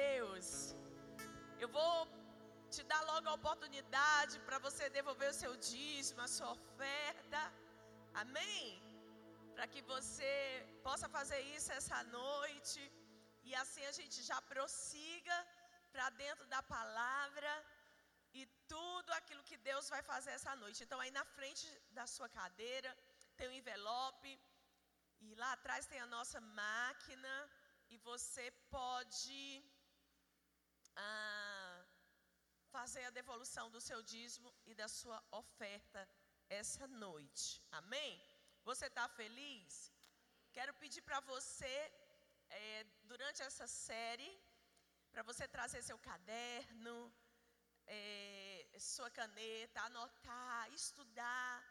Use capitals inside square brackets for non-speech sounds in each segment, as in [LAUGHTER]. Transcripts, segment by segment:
Deus. Eu vou te dar logo a oportunidade para você devolver o seu dízimo, a sua oferta. Amém? Para que você possa fazer isso essa noite. E assim a gente já prossiga para dentro da palavra e tudo aquilo que Deus vai fazer essa noite. Então, aí na frente da sua cadeira tem um envelope e lá atrás tem a nossa máquina e você pode ah, fazer a devolução do seu dízimo e da sua oferta essa noite. Amém? Você está feliz? Quero pedir para você, é, durante essa série, para você trazer seu caderno, é, sua caneta, anotar, estudar.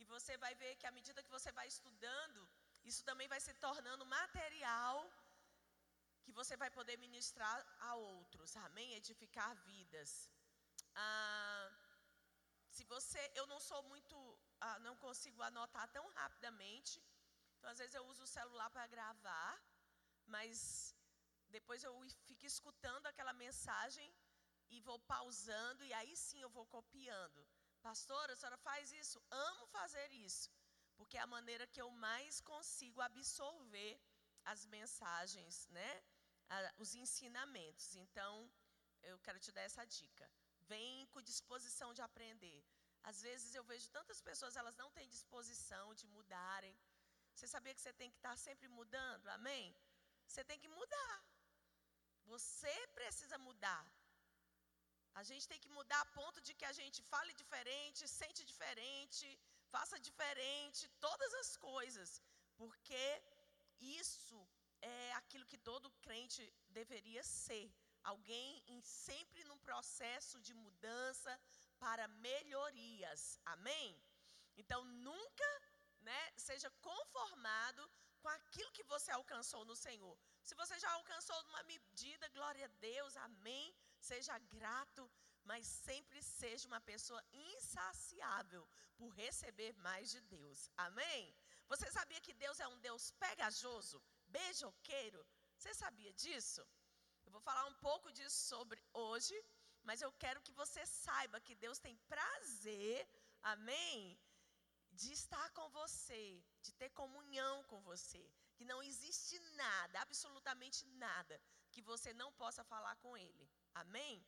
E você vai ver que à medida que você vai estudando, isso também vai se tornando material que você vai poder ministrar a outros, amém? Edificar vidas. Ah, se você, eu não sou muito, ah, não consigo anotar tão rapidamente, então às vezes eu uso o celular para gravar, mas depois eu fico escutando aquela mensagem e vou pausando e aí sim eu vou copiando. Pastora, a senhora faz isso? Amo fazer isso, porque é a maneira que eu mais consigo absorver as mensagens, né? Os ensinamentos. Então, eu quero te dar essa dica. Vem com disposição de aprender. Às vezes eu vejo tantas pessoas, elas não têm disposição de mudarem. Você sabia que você tem que estar sempre mudando? Amém? Você tem que mudar. Você precisa mudar. A gente tem que mudar a ponto de que a gente fale diferente, sente diferente, faça diferente, todas as coisas. Porque isso é aquilo que todo crente deveria ser. Alguém em, sempre num processo de mudança para melhorias. Amém? Então nunca né, seja conformado com aquilo que você alcançou no Senhor. Se você já alcançou uma medida, glória a Deus, amém. Seja grato, mas sempre seja uma pessoa insaciável por receber mais de Deus. Amém? Você sabia que Deus é um Deus pegajoso? Beijoqueiro. Você sabia disso? Eu vou falar um pouco disso sobre hoje, mas eu quero que você saiba que Deus tem prazer, amém? De estar com você, de ter comunhão com você, que não existe nada, absolutamente nada, que você não possa falar com Ele, amém?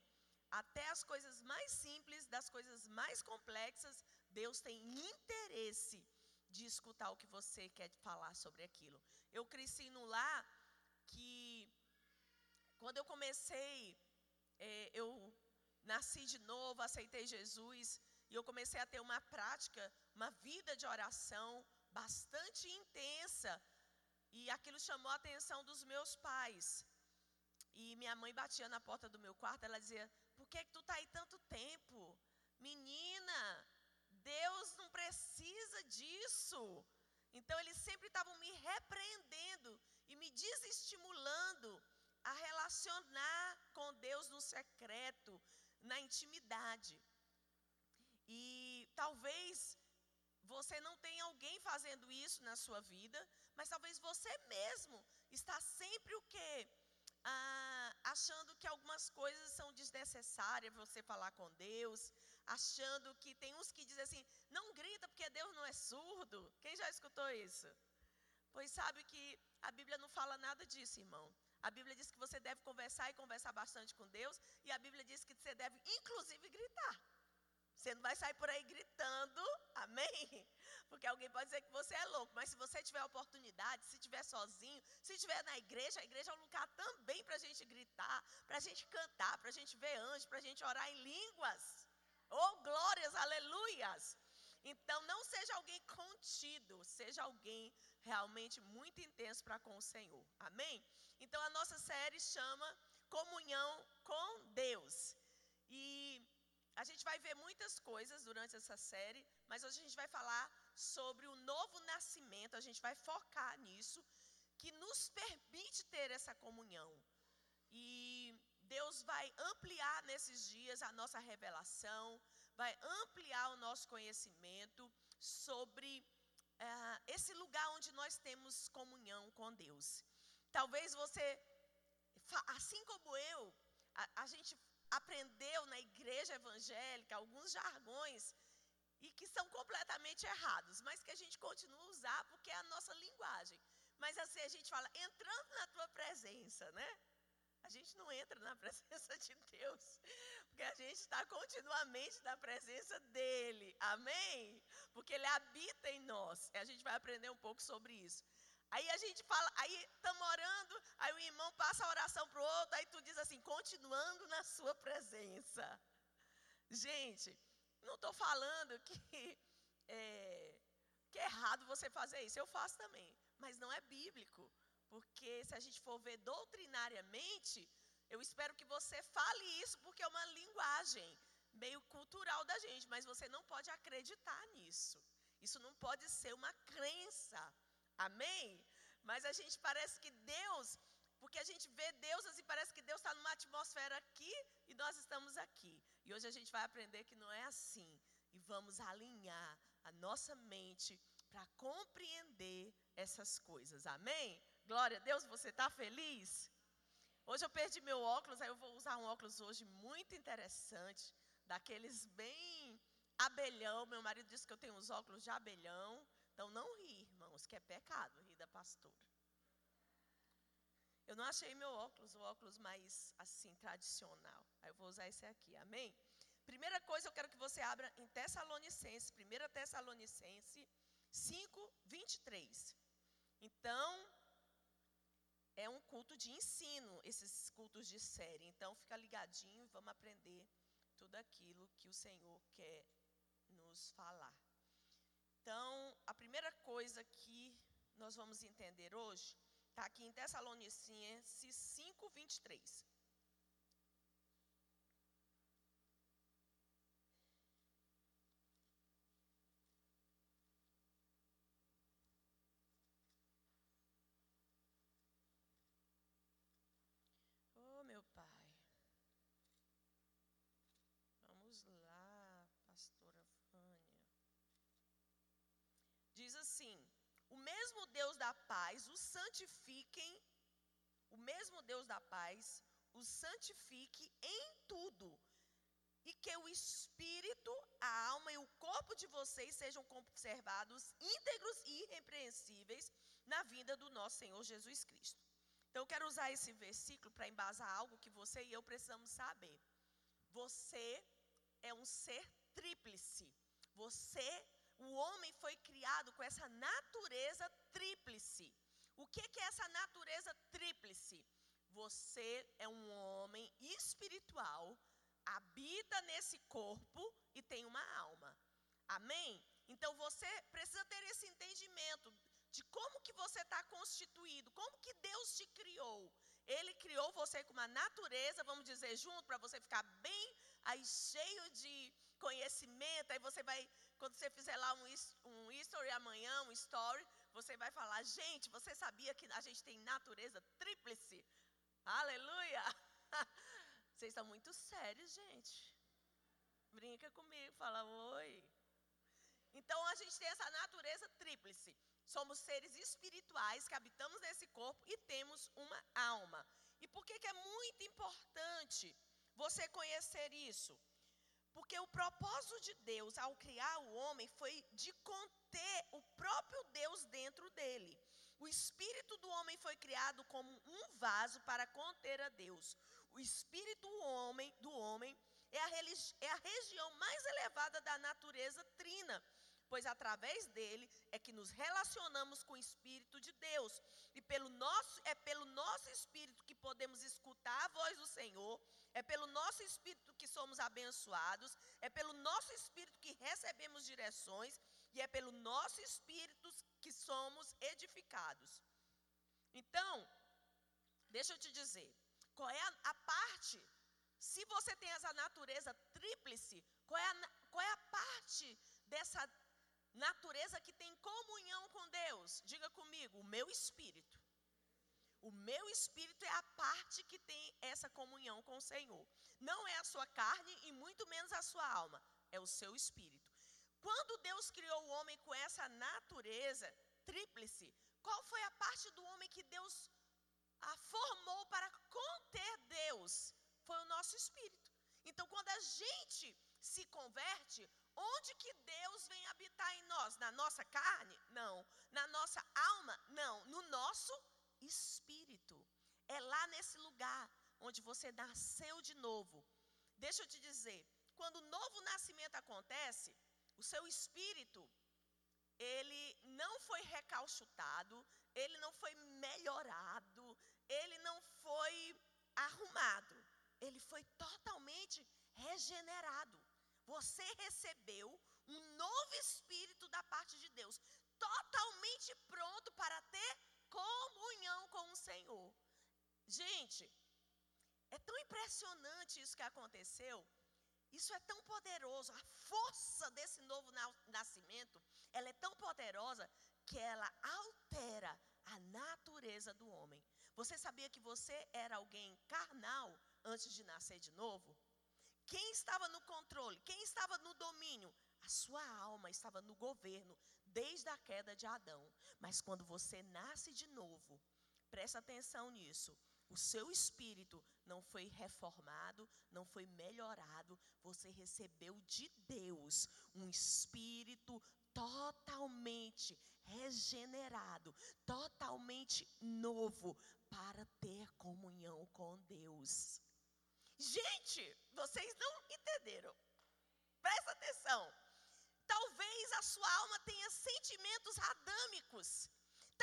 Até as coisas mais simples, das coisas mais complexas, Deus tem interesse de escutar o que você quer falar sobre aquilo. Eu cresci no lar que, quando eu comecei, é, eu nasci de novo, aceitei Jesus, e eu comecei a ter uma prática, uma vida de oração bastante intensa, e aquilo chamou a atenção dos meus pais. E minha mãe batia na porta do meu quarto, ela dizia: Por que, que tu está aí tanto tempo? Menina, Deus não precisa disso. Então eles sempre estavam me repreendendo e me desestimulando a relacionar com Deus no secreto, na intimidade. E talvez você não tenha alguém fazendo isso na sua vida, mas talvez você mesmo está sempre o quê? ah, achando que algumas coisas são desnecessárias você falar com Deus, achando que tem uns que dizem assim, não grita porque Deus não é surdo. Quem já escutou isso? Pois sabe que a Bíblia não fala nada disso, irmão. A Bíblia diz que você deve conversar e conversar bastante com Deus, e a Bíblia diz que você deve, inclusive, gritar. Você não vai sair por aí gritando, amém? [LAUGHS] Porque alguém pode dizer que você é louco, mas se você tiver oportunidade, se estiver sozinho, se estiver na igreja, a igreja é um lugar também para a gente gritar, para a gente cantar, para a gente ver anjos, para a gente orar em línguas. Oh, glórias, aleluias! Então, não seja alguém contido, seja alguém realmente muito intenso para com o Senhor. Amém? Então, a nossa série chama Comunhão com Deus. E a gente vai ver muitas coisas durante essa série, mas hoje a gente vai falar sobre o novo nascimento, a gente vai focar nisso, que nos permite ter essa comunhão. E Deus vai ampliar nesses dias a nossa revelação, vai ampliar o nosso conhecimento sobre uh, esse lugar onde nós temos comunhão com Deus. Talvez você assim como eu, a, a gente aprendeu na igreja evangélica alguns jargões e que são completamente errados, mas que a gente continua a usar porque é a nossa linguagem. Mas assim a gente fala, entrando na tua presença, né? Gente não entra na [LAUGHS] presença de Deus, porque a gente está continuamente na presença dEle, amém? Porque Ele habita em nós. A gente vai aprender um pouco sobre isso. Aí a gente fala, aí estamos orando, aí o irmão passa a oração para o outro, aí tu diz assim, continuando na sua presença. Gente, não estou falando que [LAUGHS] é, que é errado você fazer isso, eu faço também, mas não é bíblico. Porque se a gente for ver doutrinariamente, eu espero que você fale isso, porque é uma linguagem meio cultural da gente, mas você não pode acreditar nisso. Isso não pode ser uma crença. Amém? Mas a gente parece que Deus, porque a gente vê Deus assim, parece que Deus está numa atmosfera aqui e nós estamos aqui. E hoje a gente vai aprender que não é assim. E vamos alinhar a nossa mente para compreender essas coisas. Amém? Glória a Deus, você está feliz? Hoje eu perdi meu óculos, aí eu vou usar um óculos hoje muito interessante, daqueles bem abelhão. Meu marido disse que eu tenho uns óculos de abelhão. Então não ri, irmãos, que é pecado rir da pastora. Eu não achei meu óculos, o óculos mais assim tradicional. Aí eu vou usar esse aqui, amém? Primeira coisa, eu quero que você abra em Tessalonicenses, 1 Tessalonicense 5, 23. Então, é um culto de ensino, esses cultos de série. Então, fica ligadinho vamos aprender tudo aquilo que o Senhor quer nos falar. Então, a primeira coisa que nós vamos entender hoje está aqui em Tessalonicenses 5, 23. Oh, meu pai. Vamos lá, pastora Fânia. Diz assim: O mesmo Deus da paz os santifiquem, o mesmo Deus da paz os santifique em tudo, e que o espírito, a alma e o corpo de vocês sejam conservados íntegros e irrepreensíveis na vinda do nosso Senhor Jesus Cristo. Então, eu quero usar esse versículo para embasar algo que você e eu precisamos saber. Você é um ser tríplice. Você, o homem, foi criado com essa natureza tríplice. O que, que é essa natureza tríplice? Você é um homem espiritual, habita nesse corpo e tem uma alma. Amém? Então você precisa ter esse entendimento de como que você está constituído, como que Deus te criou. Ele criou você com uma natureza, vamos dizer, junto, para você ficar bem aí cheio de conhecimento. Aí você vai, quando você fizer lá um, um history amanhã, um story, você vai falar, gente, você sabia que a gente tem natureza tríplice? Aleluia! [LAUGHS] Vocês estão muito sérios, gente. Brinca comigo, fala oi. Então a gente tem essa natureza tríplice. Somos seres espirituais que habitamos nesse corpo e temos uma alma. E por que, que é muito importante você conhecer isso? Porque o propósito de Deus ao criar o homem foi de conter o próprio Deus dentro dele. O espírito do homem foi criado como um vaso para conter a Deus. O espírito do homem, do homem é, a, é a região mais elevada da natureza trina pois através dele é que nos relacionamos com o Espírito de Deus. E pelo nosso, é pelo nosso Espírito que podemos escutar a voz do Senhor, é pelo nosso Espírito que somos abençoados, é pelo nosso Espírito que recebemos direções, e é pelo nosso Espírito que somos edificados. Então, deixa eu te dizer, qual é a, a parte, se você tem essa natureza tríplice, qual é a, qual é a parte dessa natureza que tem comunhão com Deus. Diga comigo, o meu espírito. O meu espírito é a parte que tem essa comunhão com o Senhor. Não é a sua carne e muito menos a sua alma, é o seu espírito. Quando Deus criou o homem com essa natureza tríplice, qual foi a parte do homem que Deus a formou para conter Deus? Foi o nosso espírito. Então, quando a gente se converte, Onde que Deus vem habitar em nós? Na nossa carne? Não. Na nossa alma? Não. No nosso espírito. É lá nesse lugar onde você nasceu de novo. Deixa eu te dizer, quando o novo nascimento acontece, o seu espírito, ele não foi recalchutado, ele não foi melhorado, ele não foi arrumado, ele foi totalmente regenerado. Você recebeu um novo espírito da parte de Deus, totalmente pronto para ter comunhão com o Senhor. Gente, é tão impressionante isso que aconteceu. Isso é tão poderoso. A força desse novo nascimento, ela é tão poderosa que ela altera a natureza do homem. Você sabia que você era alguém carnal antes de nascer de novo? Quem estava no controle? Quem estava no domínio? A sua alma estava no governo desde a queda de Adão. Mas quando você nasce de novo, presta atenção nisso. O seu espírito não foi reformado, não foi melhorado, você recebeu de Deus um espírito totalmente regenerado, totalmente novo para ter comunhão com Deus. Gente, vocês não entenderam. Presta atenção. Talvez a sua alma tenha sentimentos adâmicos.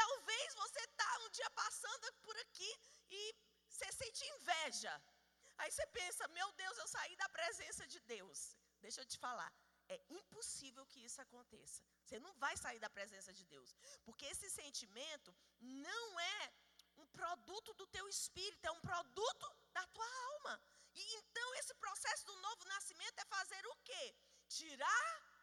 Talvez você está um dia passando por aqui e você sente inveja. Aí você pensa, meu Deus, eu saí da presença de Deus. Deixa eu te falar, é impossível que isso aconteça. Você não vai sair da presença de Deus. Porque esse sentimento não é um produto do teu espírito, é um produto da tua alma. E então esse processo do novo nascimento é fazer o quê? Tirar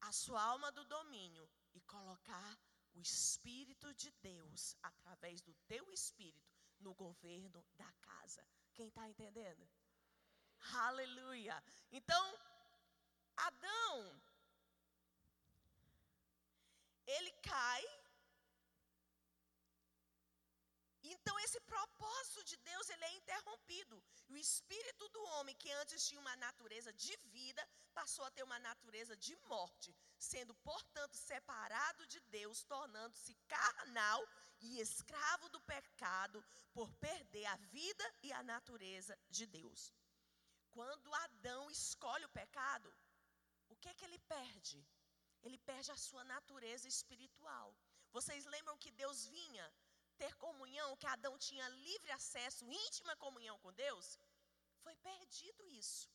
a sua alma do domínio e colocar o espírito de Deus através do teu espírito no governo da casa. Quem está entendendo? Aleluia. Então, Adão, ele cai. Então esse propósito de Deus ele é interrompido. O espírito do homem que antes tinha uma natureza de vida passou a ter uma natureza de morte, sendo portanto separado de Deus, tornando-se carnal e escravo do pecado por perder a vida e a natureza de Deus. Quando Adão escolhe o pecado, o que é que ele perde? Ele perde a sua natureza espiritual. Vocês lembram que Deus vinha ter comunhão, que Adão tinha livre acesso, íntima comunhão com Deus? Foi perdido isso.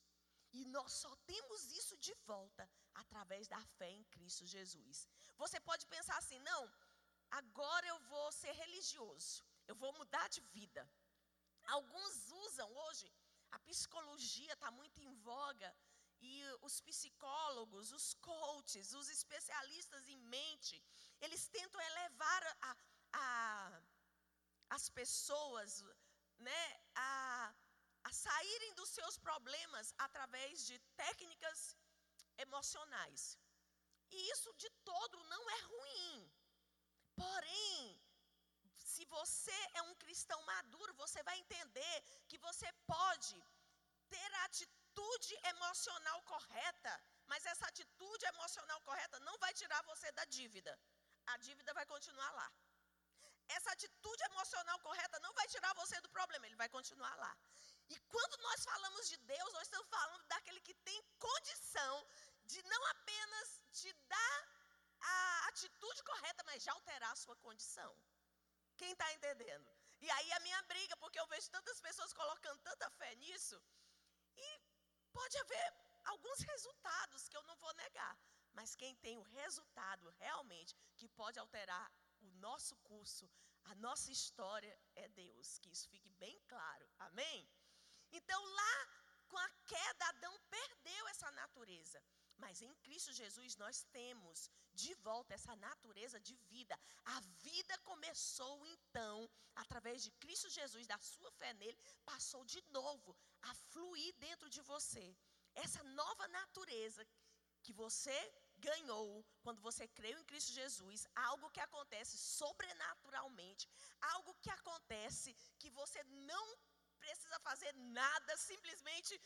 E nós só temos isso de volta através da fé em Cristo Jesus. Você pode pensar assim: não, agora eu vou ser religioso, eu vou mudar de vida. Alguns usam hoje, a psicologia está muito em voga, e os psicólogos, os coaches, os especialistas em mente, eles tentam elevar a, a, as pessoas né, a, a saírem dos seus problemas através de técnicas emocionais. E isso de todo não é ruim. Porém, se você é um cristão maduro, você vai entender que você pode ter a atitude emocional correta, mas essa atitude emocional correta não vai tirar você da dívida. A dívida vai continuar lá. Essa atitude emocional correta não vai tirar você do problema, ele vai continuar lá. E quando nós falamos de Deus, nós estamos falando daquele que tem condição de não apenas te dar a atitude correta, mas de alterar a sua condição. Quem está entendendo? E aí a minha briga, porque eu vejo tantas pessoas colocando tanta fé nisso, e pode haver alguns resultados que eu não vou negar, mas quem tem o resultado realmente que pode alterar nosso curso, a nossa história é Deus, que isso fique bem claro. Amém? Então lá com a queda Adão perdeu essa natureza. Mas em Cristo Jesus nós temos de volta essa natureza de vida. A vida começou então, através de Cristo Jesus, da sua fé nele, passou de novo a fluir dentro de você. Essa nova natureza que você ganhou quando você creu em Cristo Jesus, algo que acontece sobrenaturalmente, algo que acontece que você não precisa fazer nada, simplesmente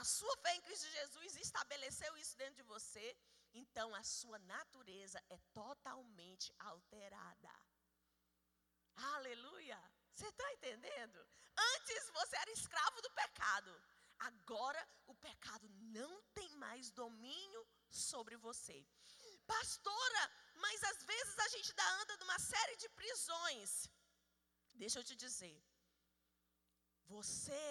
a sua fé em Cristo Jesus estabeleceu isso dentro de você, então a sua natureza é totalmente alterada. Aleluia! Você está entendendo? Antes você era escravo do pecado. Agora o pecado não tem mais domínio sobre você. Pastora, mas às vezes a gente dá anda numa série de prisões. Deixa eu te dizer. Você,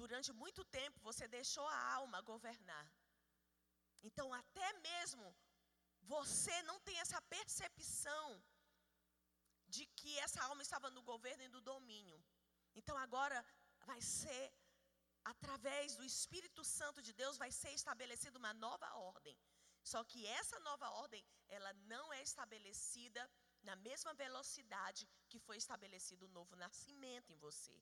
durante muito tempo, você deixou a alma governar. Então, até mesmo você não tem essa percepção de que essa alma estava no governo e no domínio. Então, agora vai ser através do Espírito Santo de Deus vai ser estabelecida uma nova ordem. Só que essa nova ordem, ela não é estabelecida na mesma velocidade que foi estabelecido o novo nascimento em você.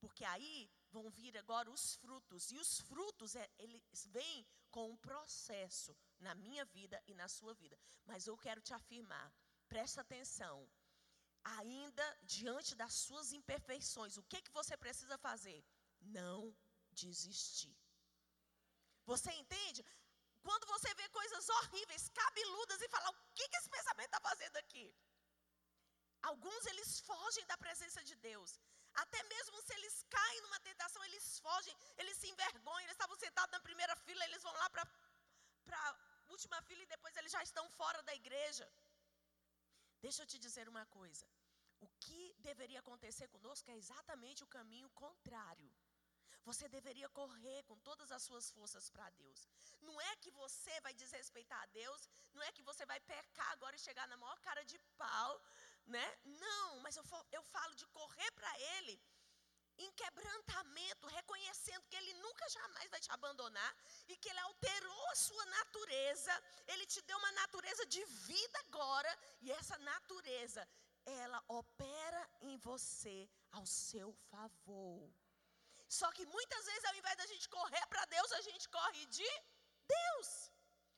Porque aí vão vir agora os frutos. E os frutos, é, eles vêm com um processo na minha vida e na sua vida. Mas eu quero te afirmar, presta atenção. Ainda diante das suas imperfeições, o que, que você precisa fazer? Não desistir. Você entende? Quando você vê coisas horríveis, cabeludas e fala, o que, que esse pensamento está fazendo aqui? Alguns eles fogem da presença de Deus. Até mesmo se eles caem numa tentação, eles fogem, eles se envergonham. Eles estavam sentados na primeira fila, eles vão lá para a última fila e depois eles já estão fora da igreja. Deixa eu te dizer uma coisa. O que deveria acontecer conosco é exatamente o caminho contrário. Você deveria correr com todas as suas forças para Deus. Não é que você vai desrespeitar a Deus, não é que você vai pecar agora e chegar na maior cara de pau, né? Não, mas eu, eu falo de correr para Ele em quebrantamento, reconhecendo que Ele nunca jamais vai te abandonar e que Ele alterou a sua natureza, Ele te deu uma natureza de vida agora, e essa natureza, ela opera em você ao seu favor. Só que muitas vezes, ao invés da gente correr para Deus, a gente corre de Deus.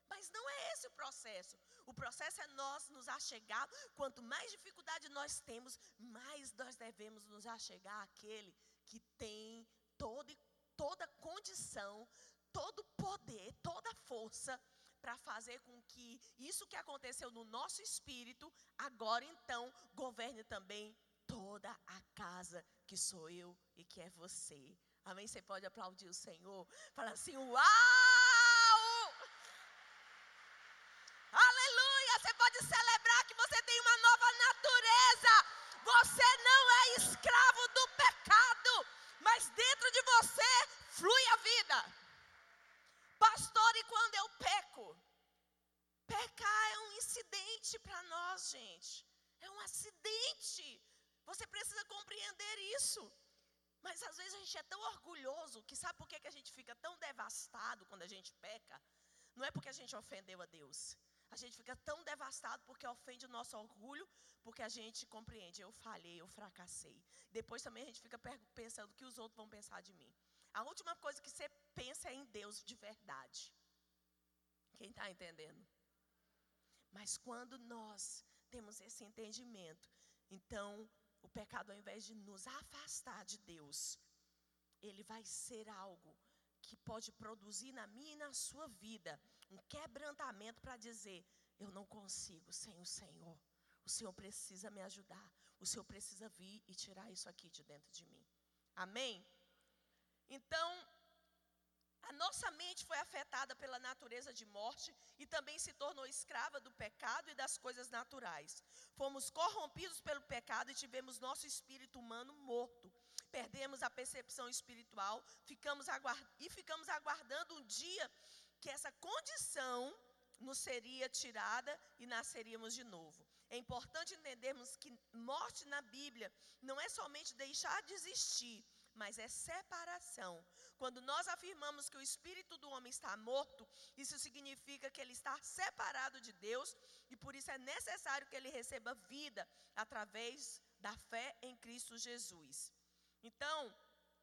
Mas não é esse o processo. O processo é nós nos achegar. Quanto mais dificuldade nós temos, mais nós devemos nos achegar àquele que tem todo, toda condição, todo poder, toda força para fazer com que isso que aconteceu no nosso espírito, agora então governe também toda a casa que sou eu e que é você. Amém? Você pode aplaudir o Senhor. Fala assim: Uau! Aleluia! Você pode celebrar que você tem uma nova natureza. Você não é escravo do pecado, mas dentro de você flui a vida. Pastor, e quando eu peco? Pecar é um incidente para nós, gente. É um acidente. Você precisa compreender isso. Mas às vezes a gente é tão orgulhoso que sabe por que, que a gente fica tão devastado quando a gente peca? Não é porque a gente ofendeu a Deus. A gente fica tão devastado porque ofende o nosso orgulho, porque a gente compreende, eu falhei, eu fracassei. Depois também a gente fica pensando o que os outros vão pensar de mim. A última coisa que você pensa é em Deus de verdade. Quem está entendendo? Mas quando nós temos esse entendimento, então o pecado, ao invés de nos afastar de Deus, ele vai ser algo que pode produzir na minha e na sua vida um quebrantamento para dizer: eu não consigo sem o Senhor. O Senhor precisa me ajudar. O Senhor precisa vir e tirar isso aqui de dentro de mim. Amém? Então, a nossa mente foi afetada pela natureza de morte e também se tornou escrava do pecado e das coisas naturais. Fomos corrompidos pelo pecado e tivemos nosso espírito humano morto. Perdemos a percepção espiritual ficamos e ficamos aguardando um dia que essa condição nos seria tirada e nasceríamos de novo. É importante entendermos que morte na Bíblia não é somente deixar de existir, mas é separação. Quando nós afirmamos que o espírito do homem está morto, isso significa que ele está separado de Deus e por isso é necessário que ele receba vida através da fé em Cristo Jesus. Então,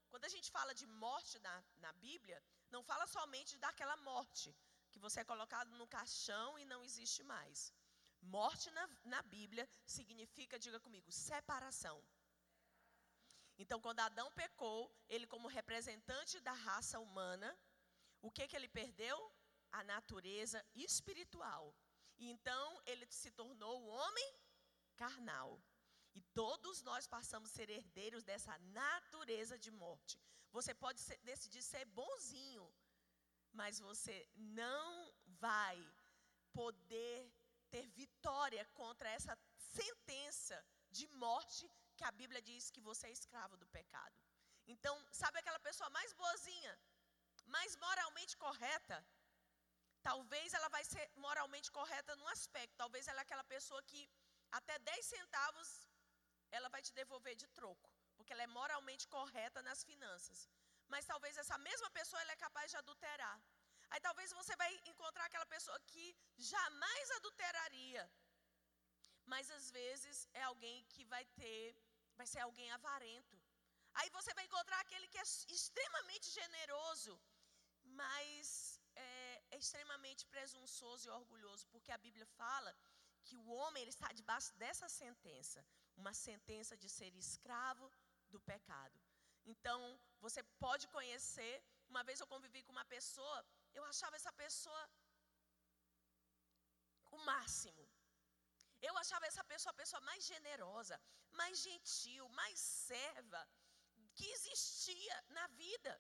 quando a gente fala de morte na, na Bíblia, não fala somente daquela morte que você é colocado no caixão e não existe mais. Morte na, na Bíblia significa, diga comigo, separação. Então, quando Adão pecou, ele, como representante da raça humana, o que, que ele perdeu? A natureza espiritual. E então, ele se tornou o homem carnal. E todos nós passamos a ser herdeiros dessa natureza de morte. Você pode ser, decidir ser bonzinho, mas você não vai poder ter vitória contra essa sentença de morte que a Bíblia diz que você é escravo do pecado. Então, sabe aquela pessoa mais boazinha, mais moralmente correta? Talvez ela vai ser moralmente correta num aspecto, talvez ela é aquela pessoa que até 10 centavos ela vai te devolver de troco, porque ela é moralmente correta nas finanças. Mas talvez essa mesma pessoa ela é capaz de adulterar. Aí talvez você vai encontrar aquela pessoa que jamais adulteraria. Mas às vezes é alguém que vai ter, vai ser alguém avarento. Aí você vai encontrar aquele que é extremamente generoso, mas é, é extremamente presunçoso e orgulhoso, porque a Bíblia fala que o homem ele está debaixo dessa sentença, uma sentença de ser escravo do pecado. Então, você pode conhecer. Uma vez eu convivi com uma pessoa eu achava essa pessoa o máximo. Eu achava essa pessoa a pessoa mais generosa, mais gentil, mais serva que existia na vida.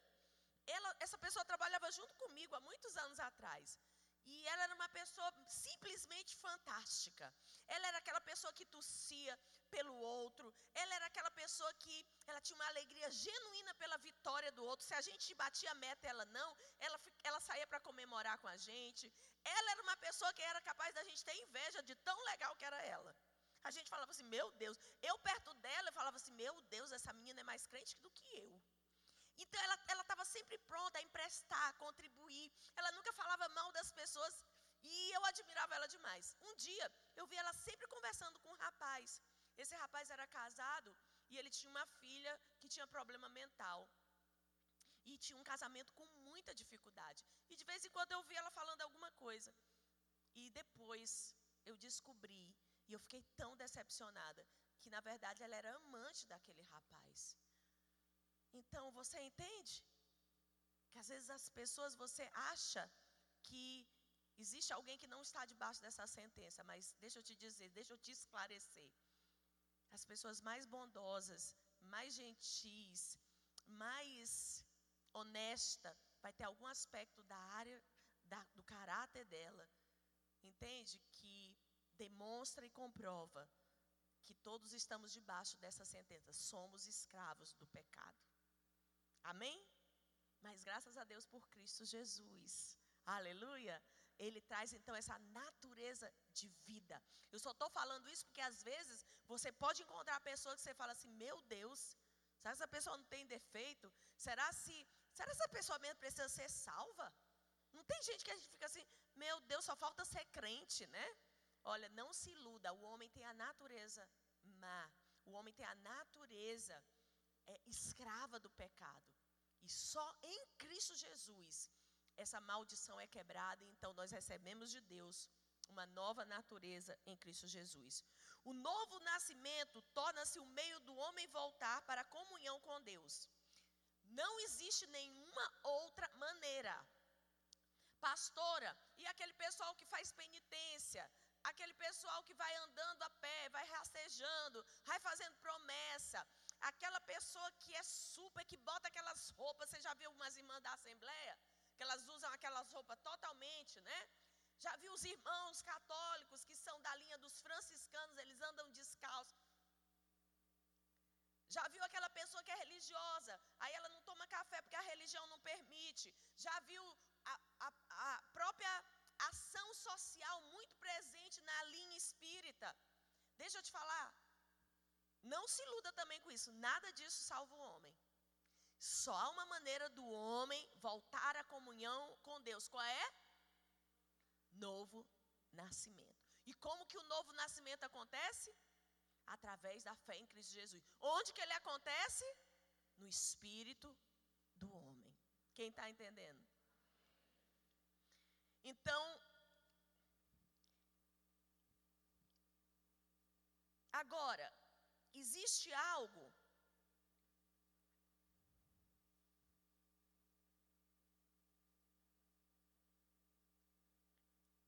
Ela, essa pessoa trabalhava junto comigo há muitos anos atrás. E ela era uma pessoa simplesmente fantástica. Ela era aquela pessoa que tossia pelo outro. Ela era aquela pessoa que ela tinha uma alegria genuína pela vitória do outro. Se a gente batia a meta, ela não. Ela, ela saía para comemorar com a gente. Ela era uma pessoa que era capaz da gente ter inveja de tão legal que era ela. A gente falava assim, meu Deus. Eu perto dela, eu falava assim, meu Deus, essa menina é mais crente do que eu. Então ela estava sempre pronta a emprestar, a contribuir. Ela nunca falava mal das pessoas e eu admirava ela demais. Um dia eu vi ela sempre conversando com um rapaz. Esse rapaz era casado e ele tinha uma filha que tinha problema mental. E tinha um casamento com muita dificuldade. E de vez em quando eu vi ela falando alguma coisa. E depois eu descobri, e eu fiquei tão decepcionada, que na verdade ela era amante daquele rapaz. Então você entende? Que às vezes as pessoas você acha que existe alguém que não está debaixo dessa sentença, mas deixa eu te dizer, deixa eu te esclarecer. As pessoas mais bondosas, mais gentis, mais honesta, vai ter algum aspecto da área da, do caráter dela, entende? Que demonstra e comprova que todos estamos debaixo dessa sentença. Somos escravos do pecado. Amém? Mas graças a Deus por Cristo Jesus. Aleluia. Ele traz então essa natureza de vida. Eu só estou falando isso porque às vezes você pode encontrar pessoas que você fala assim: Meu Deus, será que essa pessoa não tem defeito? Será se, será que essa pessoa mesmo precisa ser salva? Não tem gente que a gente fica assim: Meu Deus, só falta ser crente, né? Olha, não se iluda. O homem tem a natureza má. O homem tem a natureza é, escrava do pecado. E só em Cristo Jesus essa maldição é quebrada, então nós recebemos de Deus uma nova natureza em Cristo Jesus. O novo nascimento torna-se o meio do homem voltar para a comunhão com Deus. Não existe nenhuma outra maneira. Pastora, e aquele pessoal que faz penitência, aquele pessoal que vai andando a pé, vai rastejando, vai fazendo promessa, aquela pessoa que é super, que bota aquelas roupas, você já viu umas irmãs da Assembleia? Que elas usam aquelas roupas totalmente, né? Já viu os irmãos católicos que são da linha dos franciscanos, eles andam descalços. Já viu aquela pessoa que é religiosa, aí ela não toma café porque a religião não permite. Já viu a, a, a própria ação social muito presente na linha espírita. Deixa eu te falar, não se iluda também com isso, nada disso salva o homem. Só há uma maneira do homem voltar à comunhão com Deus. Qual é? Novo nascimento. E como que o novo nascimento acontece? Através da fé em Cristo Jesus. Onde que ele acontece? No espírito do homem. Quem está entendendo? Então, agora, existe algo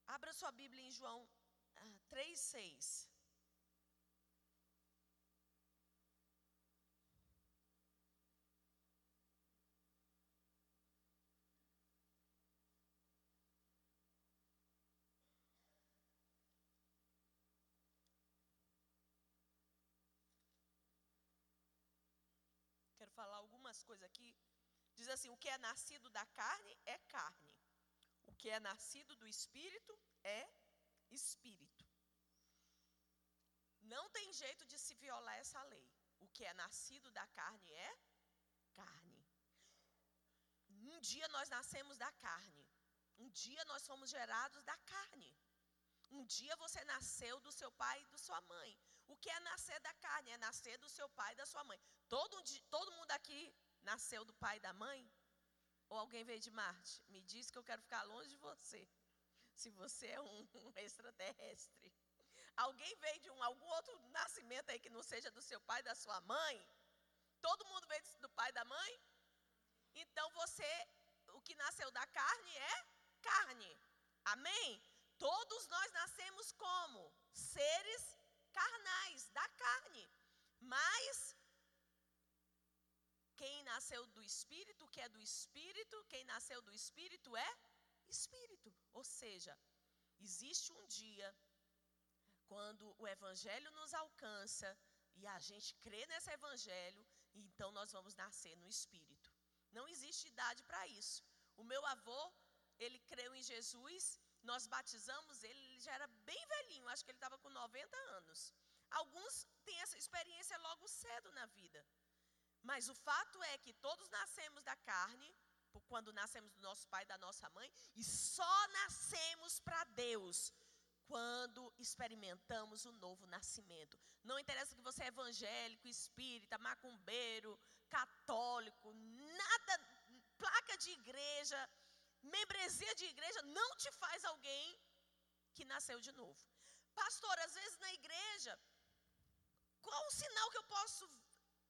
Abra sua Bíblia em João ah, 3,6. Algumas coisas aqui. Diz assim: o que é nascido da carne é carne o que é nascido do espírito é espírito. Não tem jeito de se violar essa lei. O que é nascido da carne é carne. Um dia nós nascemos da carne. Um dia nós somos gerados da carne. Um dia você nasceu do seu pai e da sua mãe. O que é nascer da carne? É nascer do seu pai e da sua mãe. Todo, todo mundo aqui nasceu do pai e da mãe? Ou alguém veio de Marte? Me diz que eu quero ficar longe de você. Se você é um, extraterrestre. Alguém veio de um, algum outro nascimento aí que não seja do seu pai, da sua mãe? Todo mundo veio do pai e da mãe? Então você, o que nasceu da carne é carne. Amém? Todos nós nascemos como? Seres carnais, da carne. Mas quem nasceu do Espírito, que é do Espírito, quem nasceu do Espírito é Espírito. Ou seja, existe um dia quando o Evangelho nos alcança e a gente crê nesse Evangelho, então nós vamos nascer no Espírito. Não existe idade para isso. O meu avô, ele creu em Jesus, nós batizamos ele, ele já era bem velhinho, acho que ele estava com 90 anos. Alguns têm essa experiência logo cedo na vida. Mas o fato é que todos nascemos da carne, quando nascemos do nosso pai e da nossa mãe, e só nascemos para Deus quando experimentamos o novo nascimento. Não interessa que você é evangélico, espírita, macumbeiro, católico, nada, placa de igreja, membresia de igreja não te faz alguém que nasceu de novo. Pastor, às vezes na igreja, qual o sinal que eu posso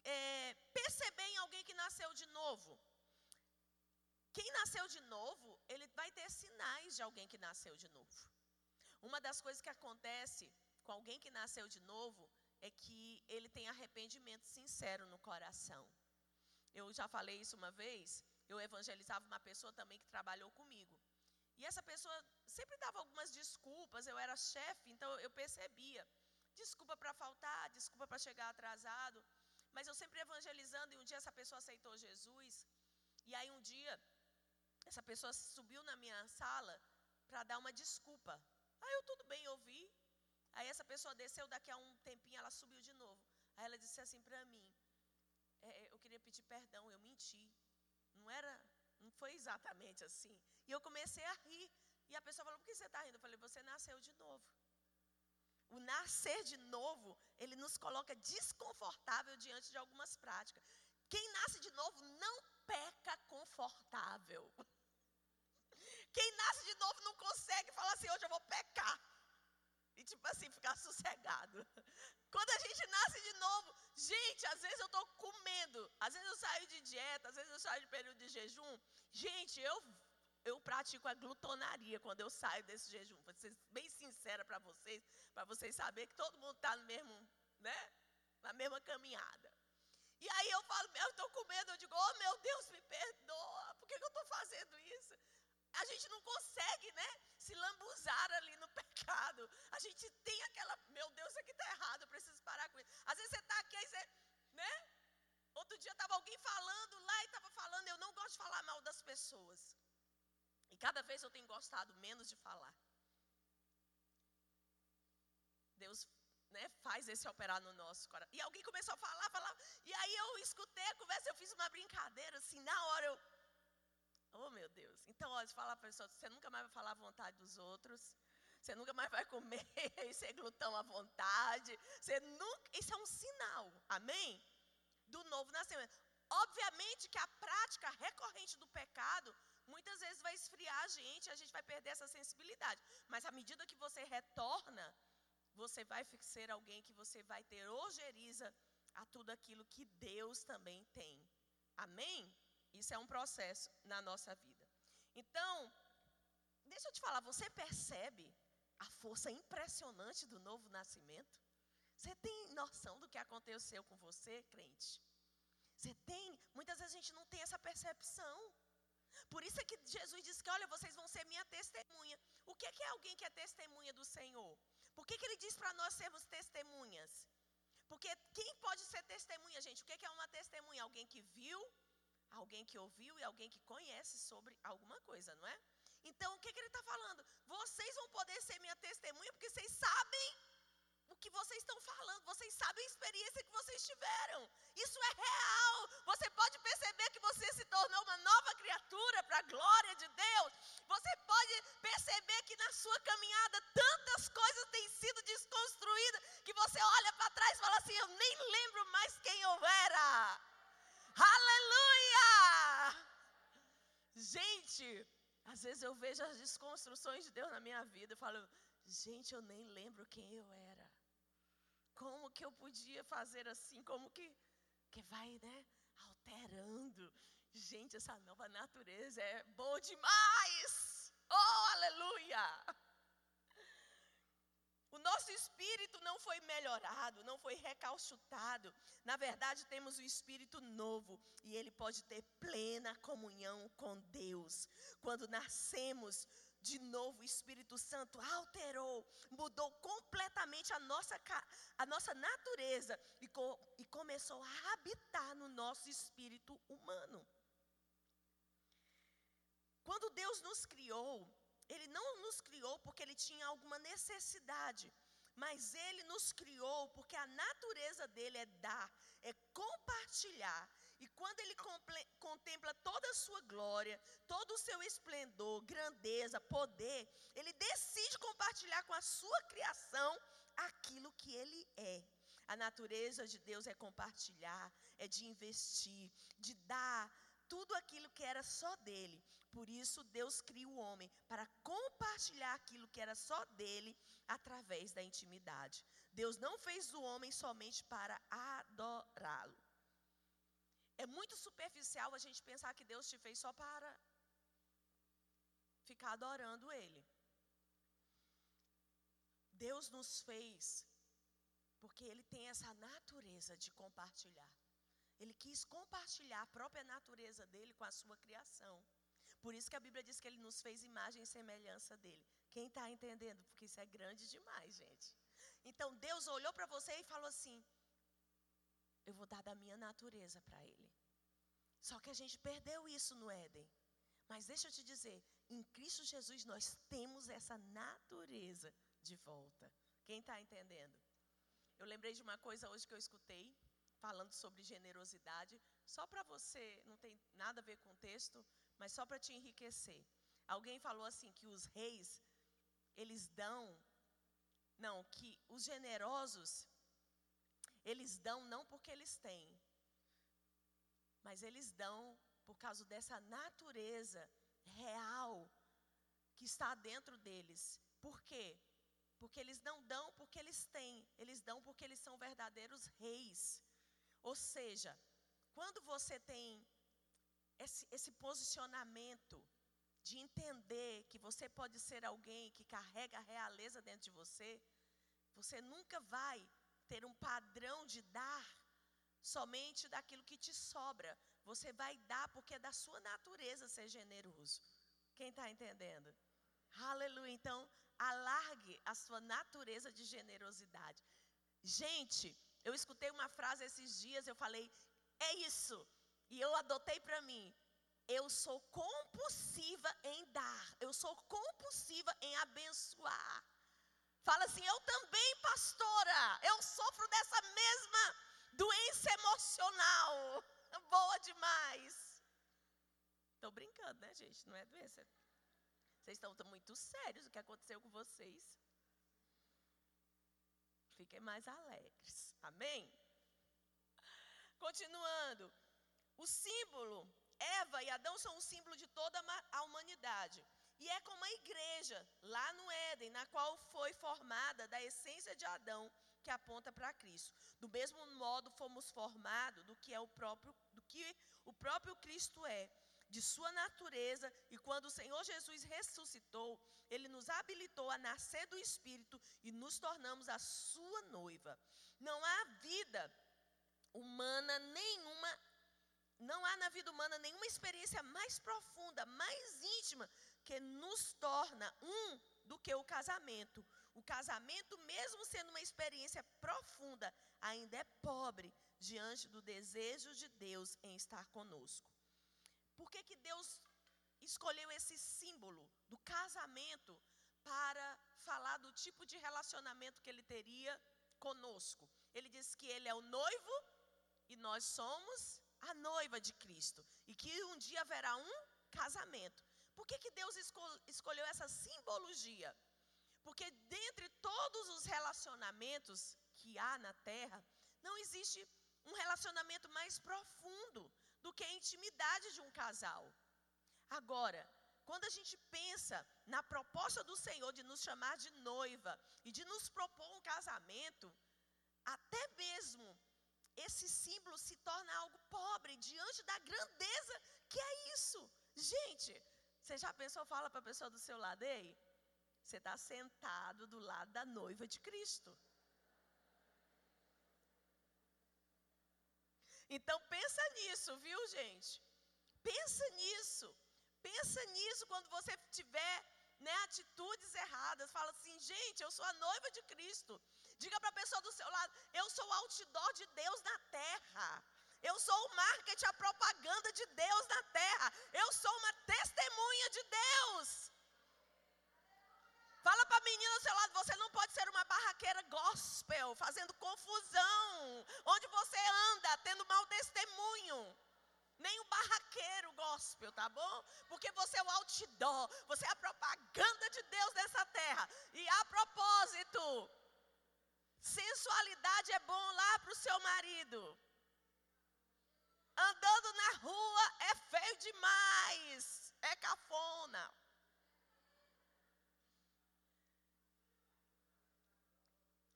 é, perceber em alguém que nasceu de novo. Quem nasceu de novo, ele vai ter sinais de alguém que nasceu de novo. Uma das coisas que acontece com alguém que nasceu de novo é que ele tem arrependimento sincero no coração. Eu já falei isso uma vez, eu evangelizava uma pessoa também que trabalhou comigo. E essa pessoa sempre dava algumas desculpas, eu era chefe, então eu percebia. Desculpa para faltar, desculpa para chegar atrasado. Mas eu sempre evangelizando e um dia essa pessoa aceitou Jesus. E aí um dia essa pessoa subiu na minha sala para dar uma desculpa. Aí eu tudo bem, ouvi. Aí essa pessoa desceu, daqui a um tempinho ela subiu de novo. Aí ela disse assim para mim: é, é, Eu queria pedir perdão, eu menti. Não era, não foi exatamente assim. E eu comecei a rir. E a pessoa falou: Por que você está rindo? Eu falei: Você nasceu de novo. O nascer de novo, ele nos coloca desconfortável diante de algumas práticas. Quem nasce de novo não peca confortável. [LAUGHS] Quem nasce de novo não consegue falar assim, hoje eu vou pecar. E tipo assim, ficar sossegado. Quando a gente nasce de novo, gente, às vezes eu estou comendo, às vezes eu saio de dieta, às vezes eu saio de período de jejum. Gente, eu eu pratico a glutonaria quando eu saio desse jejum. Vou ser bem sincera para vocês, para vocês saberem que todo mundo está no mesmo, né? Na mesma caminhada. E aí eu falo, eu estou com medo, eu digo, oh meu Deus, me perdoa, por que, que eu estou fazendo isso? A gente não consegue, né? Se lambuzar ali no [LAUGHS] pecado. A gente tem aquela, meu Deus, isso aqui está errado, eu preciso parar com isso. Às vezes você está aqui, aí você, né? Outro dia estava alguém falando lá e estava falando, eu não gosto de falar mal das pessoas. E cada vez eu tenho gostado menos de falar. Deus né, faz esse operar no nosso coração. E alguém começou a falar, falar. E aí eu escutei a conversa, eu fiz uma brincadeira, assim, na hora eu. Oh, meu Deus. Então, olha, fala para a pessoa, você nunca mais vai falar a vontade dos outros. Você nunca mais vai comer [LAUGHS] e ser glutão à vontade. Você nunca. Isso é um sinal, amém? Do novo nascimento. Obviamente que a prática recorrente do pecado muitas vezes vai esfriar a gente, a gente vai perder essa sensibilidade. Mas à medida que você retorna, você vai ser alguém que você vai ter ojeriza a tudo aquilo que Deus também tem. Amém? Isso é um processo na nossa vida. Então, deixa eu te falar, você percebe a força impressionante do novo nascimento? Você tem noção do que aconteceu com você, crente? Você tem? Muitas vezes a gente não tem essa percepção. Por isso é que Jesus disse que, olha, vocês vão ser minha testemunha. O que é, que é alguém que é testemunha do Senhor? Por que, que ele diz para nós sermos testemunhas? Porque quem pode ser testemunha, gente? O que é, que é uma testemunha? Alguém que viu, alguém que ouviu e alguém que conhece sobre alguma coisa, não é? Então, o que, que ele está falando? Vocês vão poder ser minha testemunha porque vocês sabem o que vocês estão falando, vocês sabem a experiência que vocês tiveram. Isso é real. Você pode perceber que você se tornou uma nova criatura para a glória de Deus. Você pode perceber que na sua caminhada tantas coisas têm sido desconstruídas que você olha para trás e fala assim: Eu nem lembro mais quem eu era. Aleluia! Gente, às vezes eu vejo as desconstruções de Deus na minha vida e falo, gente, eu nem lembro quem eu era. Como que eu podia fazer assim? Como que, que vai, né? Alterando. Gente, essa nova natureza é boa demais. Oh, aleluia! O nosso espírito não foi melhorado, não foi recalchutado. Na verdade, temos o espírito novo e ele pode ter plena comunhão com Deus. Quando nascemos de novo, o Espírito Santo alterou, mudou completamente a nossa, a nossa natureza e, co, e começou a habitar no nosso espírito humano. Quando Deus nos criou, ele não nos criou porque ele tinha alguma necessidade, mas ele nos criou porque a natureza dele é dar, é compartilhar. E quando ele contempla toda a sua glória, todo o seu esplendor, grandeza, poder, ele decide compartilhar com a sua criação aquilo que ele é. A natureza de Deus é compartilhar, é de investir, de dar tudo aquilo que era só dele. Por isso, Deus cria o homem para compartilhar aquilo que era só dele através da intimidade. Deus não fez o homem somente para adorá-lo. É muito superficial a gente pensar que Deus te fez só para ficar adorando Ele. Deus nos fez porque Ele tem essa natureza de compartilhar. Ele quis compartilhar a própria natureza dele com a sua criação. Por isso que a Bíblia diz que ele nos fez imagem e semelhança dele. Quem está entendendo? Porque isso é grande demais, gente. Então Deus olhou para você e falou assim: Eu vou dar da minha natureza para ele. Só que a gente perdeu isso no Éden. Mas deixa eu te dizer: em Cristo Jesus nós temos essa natureza de volta. Quem está entendendo? Eu lembrei de uma coisa hoje que eu escutei falando sobre generosidade, só para você, não tem nada a ver com o texto, mas só para te enriquecer. Alguém falou assim que os reis, eles dão, não, que os generosos, eles dão não porque eles têm, mas eles dão por causa dessa natureza real que está dentro deles. Por quê? Porque eles não dão porque eles têm, eles dão porque eles são verdadeiros reis. Ou seja, quando você tem esse, esse posicionamento de entender que você pode ser alguém que carrega a realeza dentro de você, você nunca vai ter um padrão de dar somente daquilo que te sobra. Você vai dar porque é da sua natureza ser generoso. Quem está entendendo? Aleluia. Então, alargue a sua natureza de generosidade. Gente, eu escutei uma frase esses dias, eu falei, é isso. E eu adotei para mim. Eu sou compulsiva em dar. Eu sou compulsiva em abençoar. Fala assim, eu também, pastora. Eu sofro dessa mesma doença emocional. [LAUGHS] Boa demais. Estou brincando, né, gente? Não é doença. Vocês estão muito sérios o que aconteceu com vocês. Fiquem mais alegres. Amém? Continuando. O símbolo, Eva e Adão são o símbolo de toda a humanidade. E é como a igreja, lá no Éden, na qual foi formada da essência de Adão, que aponta para Cristo. Do mesmo modo fomos formados do que é o próprio, do que o próprio Cristo é. de sua natureza, e quando o Senhor Jesus ressuscitou, ele nos habilitou a nascer do Espírito e nos tornamos a sua noiva. Não há vida humana nenhuma, não há na vida humana nenhuma experiência mais profunda, mais íntima, que nos torna um do que o casamento. O casamento, mesmo sendo uma experiência profunda, ainda é pobre diante do desejo de Deus em estar conosco. Por que, que Deus escolheu esse símbolo do casamento para falar do tipo de relacionamento que ele teria conosco? Ele diz que ele é o noivo e nós somos a noiva de Cristo. E que um dia haverá um casamento. Por que, que Deus escolheu essa simbologia? Porque dentre todos os relacionamentos que há na terra, não existe um relacionamento mais profundo do que a intimidade de um casal. Agora, quando a gente pensa na proposta do Senhor de nos chamar de noiva e de nos propor um casamento, até mesmo esse símbolo se torna algo pobre diante da grandeza que é isso. Gente, você já pensou, fala para a pessoa do seu lado, ei, você está sentado do lado da noiva de Cristo. Então pensa nisso, viu, gente? Pensa nisso. Pensa nisso quando você tiver né, atitudes erradas. Fala assim, gente, eu sou a noiva de Cristo. Diga para a pessoa do seu lado, eu sou o outdoor de Deus na terra. Eu sou o marketing, a propaganda de Deus na terra. Eu sou uma testemunha de Deus. Fala para a menina ao seu lado, você não pode ser uma barraqueira gospel, fazendo confusão, onde você anda, tendo mau testemunho. Nem o barraqueiro gospel, tá bom? Porque você é o outdoor, você é a propaganda de Deus nessa terra. E a propósito, sensualidade é bom lá para o seu marido. Andando na rua é feio demais, é cafona.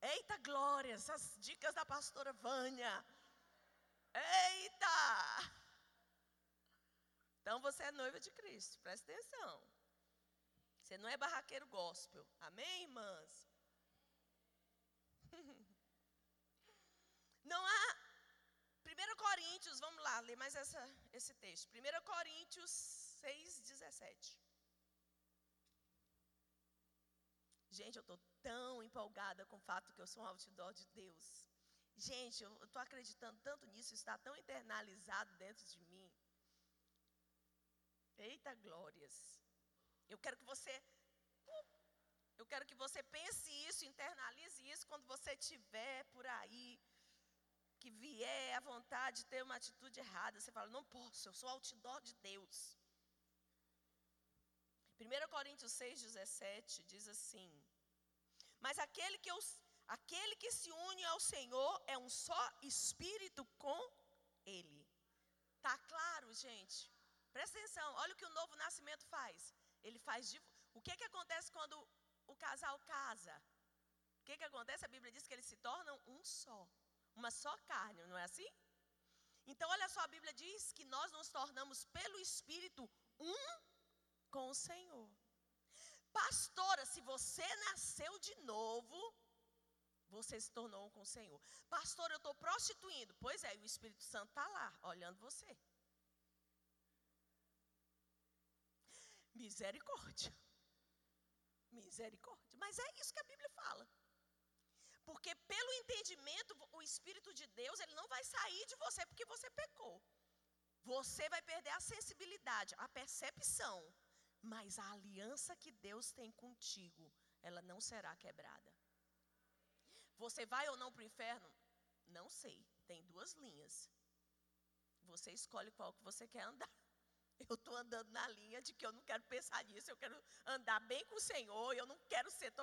Eita glória, essas dicas da pastora Vânia. Eita! Então você é noiva de Cristo, presta atenção. Você não é barraqueiro gospel. Amém, irmãs? Não há. 1 Coríntios, vamos lá, ler mais essa, esse texto. 1 Coríntios 6, 17. Gente, eu estou tão empolgada com o fato que eu sou um outdoor de Deus. Gente, eu estou acreditando tanto nisso, está tão internalizado dentro de mim. Eita glórias. Eu quero que você. Eu quero que você pense isso, internalize isso quando você estiver por aí, que vier a vontade de ter uma atitude errada. Você fala, não posso, eu sou outdoor de Deus. 1 Coríntios 6,17 diz assim: Mas aquele que, aquele que se une ao Senhor é um só espírito com Ele. Tá claro, gente? Presta atenção, olha o que o novo nascimento faz. Ele faz. O que, que acontece quando o casal casa? O que, que acontece? A Bíblia diz que eles se tornam um só. Uma só carne, não é assim? Então, olha só, a Bíblia diz que nós nos tornamos pelo Espírito um com o Senhor. Pastora, se você nasceu de novo, você se tornou um com o Senhor. Pastor, eu estou prostituindo. Pois é, o Espírito Santo está lá, olhando você. Misericórdia. Misericórdia. Mas é isso que a Bíblia fala. Porque pelo entendimento, o Espírito de Deus, ele não vai sair de você porque você pecou. Você vai perder a sensibilidade, a percepção mas a aliança que Deus tem contigo, ela não será quebrada. Você vai ou não para o inferno? Não sei, tem duas linhas. Você escolhe qual que você quer andar. Eu estou andando na linha de que eu não quero pensar nisso, eu quero andar bem com o Senhor, eu não quero ser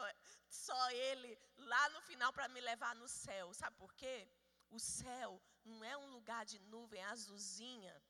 só Ele lá no final para me levar no céu. Sabe por quê? O céu não é um lugar de nuvem azulzinha,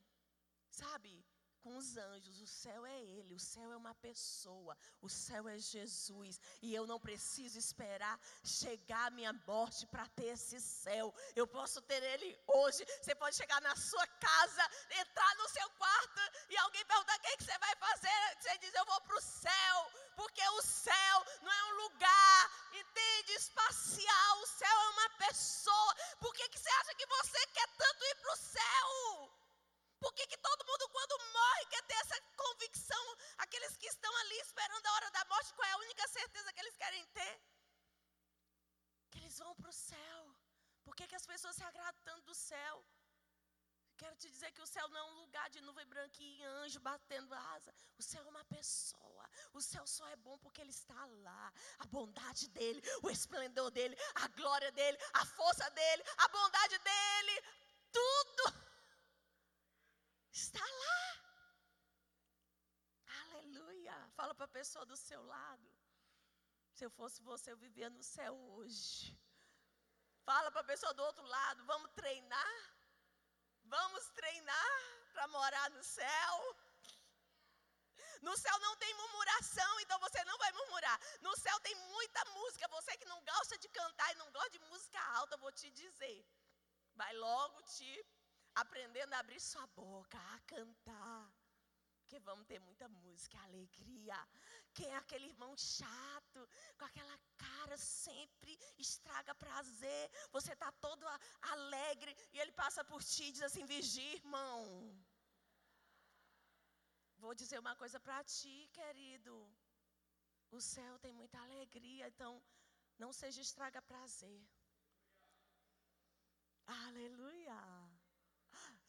sabe? com os anjos. O céu é Ele, o céu é uma pessoa, o céu é Jesus. E eu não preciso esperar chegar a minha morte para ter esse céu. Eu posso ter Ele hoje. Você pode chegar na sua casa, entrar no seu quarto e alguém perguntar o que, você vai fazer. Você diz: Eu vou para o céu, porque o céu não é um lugar, entende? Espacial, o céu é uma pessoa. Por que, que você acha que você quer tanto ir para o céu? Por que, que todo mundo, quando morre, quer ter essa convicção? Aqueles que estão ali esperando a hora da morte, qual é a única certeza que eles querem ter? Que eles vão para o céu. Por que, que as pessoas se agradam tanto do céu? Quero te dizer que o céu não é um lugar de nuvem branquinha, anjo batendo asa. O céu é uma pessoa. O céu só é bom porque ele está lá. A bondade dele, o esplendor dele, a glória dele, a força dele, a bondade dele, tudo. Pessoa do seu lado. Se eu fosse você, eu vivia no céu hoje. Fala para a pessoa do outro lado, vamos treinar? Vamos treinar para morar no céu? No céu não tem murmuração, então você não vai murmurar. No céu tem muita música. Você que não gosta de cantar e não gosta de música alta, vou te dizer. Vai logo te aprendendo a abrir sua boca, a cantar. Porque vamos ter muita música, alegria. Quem é aquele irmão chato, com aquela cara sempre estraga prazer. Você está todo alegre e ele passa por ti e diz assim: vigia, irmão. Vou dizer uma coisa para ti, querido. O céu tem muita alegria, então não seja estraga prazer. Aleluia.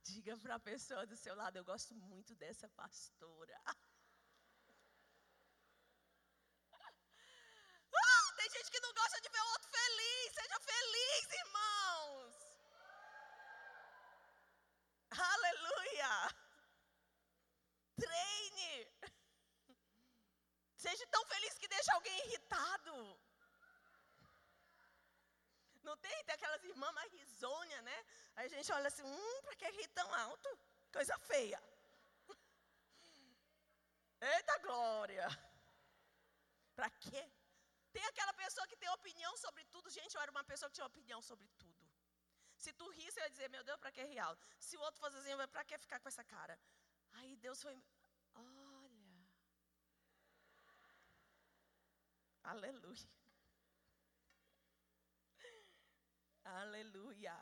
Diga para a pessoa do seu lado, eu gosto muito dessa pastora. Uh, [LAUGHS] tem gente que não gosta de ver o outro feliz. Seja feliz, irmãos. Aleluia. Treine. Seja tão feliz que deixa alguém irritado. Não tem? Tem aquelas irmãs mais risonhas, né? Aí a gente olha assim, hum, para que rir tão alto? Coisa feia. [LAUGHS] Eita glória! Para quê? Tem aquela pessoa que tem opinião sobre tudo. Gente, eu era uma pessoa que tinha opinião sobre tudo. Se tu ri, você vai dizer, meu Deus, para que rir alto? Se o outro fazer assim, para que ficar com essa cara? Aí Deus foi, olha. Aleluia. Aleluia.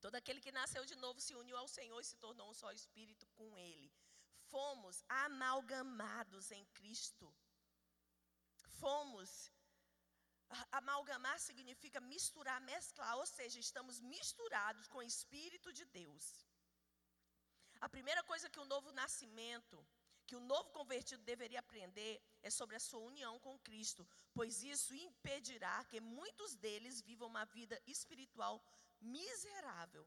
Todo aquele que nasceu de novo se uniu ao Senhor e se tornou um só espírito com Ele. Fomos amalgamados em Cristo. Fomos. Amalgamar significa misturar, mesclar, ou seja, estamos misturados com o Espírito de Deus. A primeira coisa que o novo nascimento, que o novo convertido deveria aprender é sobre a sua união com Cristo, pois isso impedirá que muitos deles vivam uma vida espiritual miserável,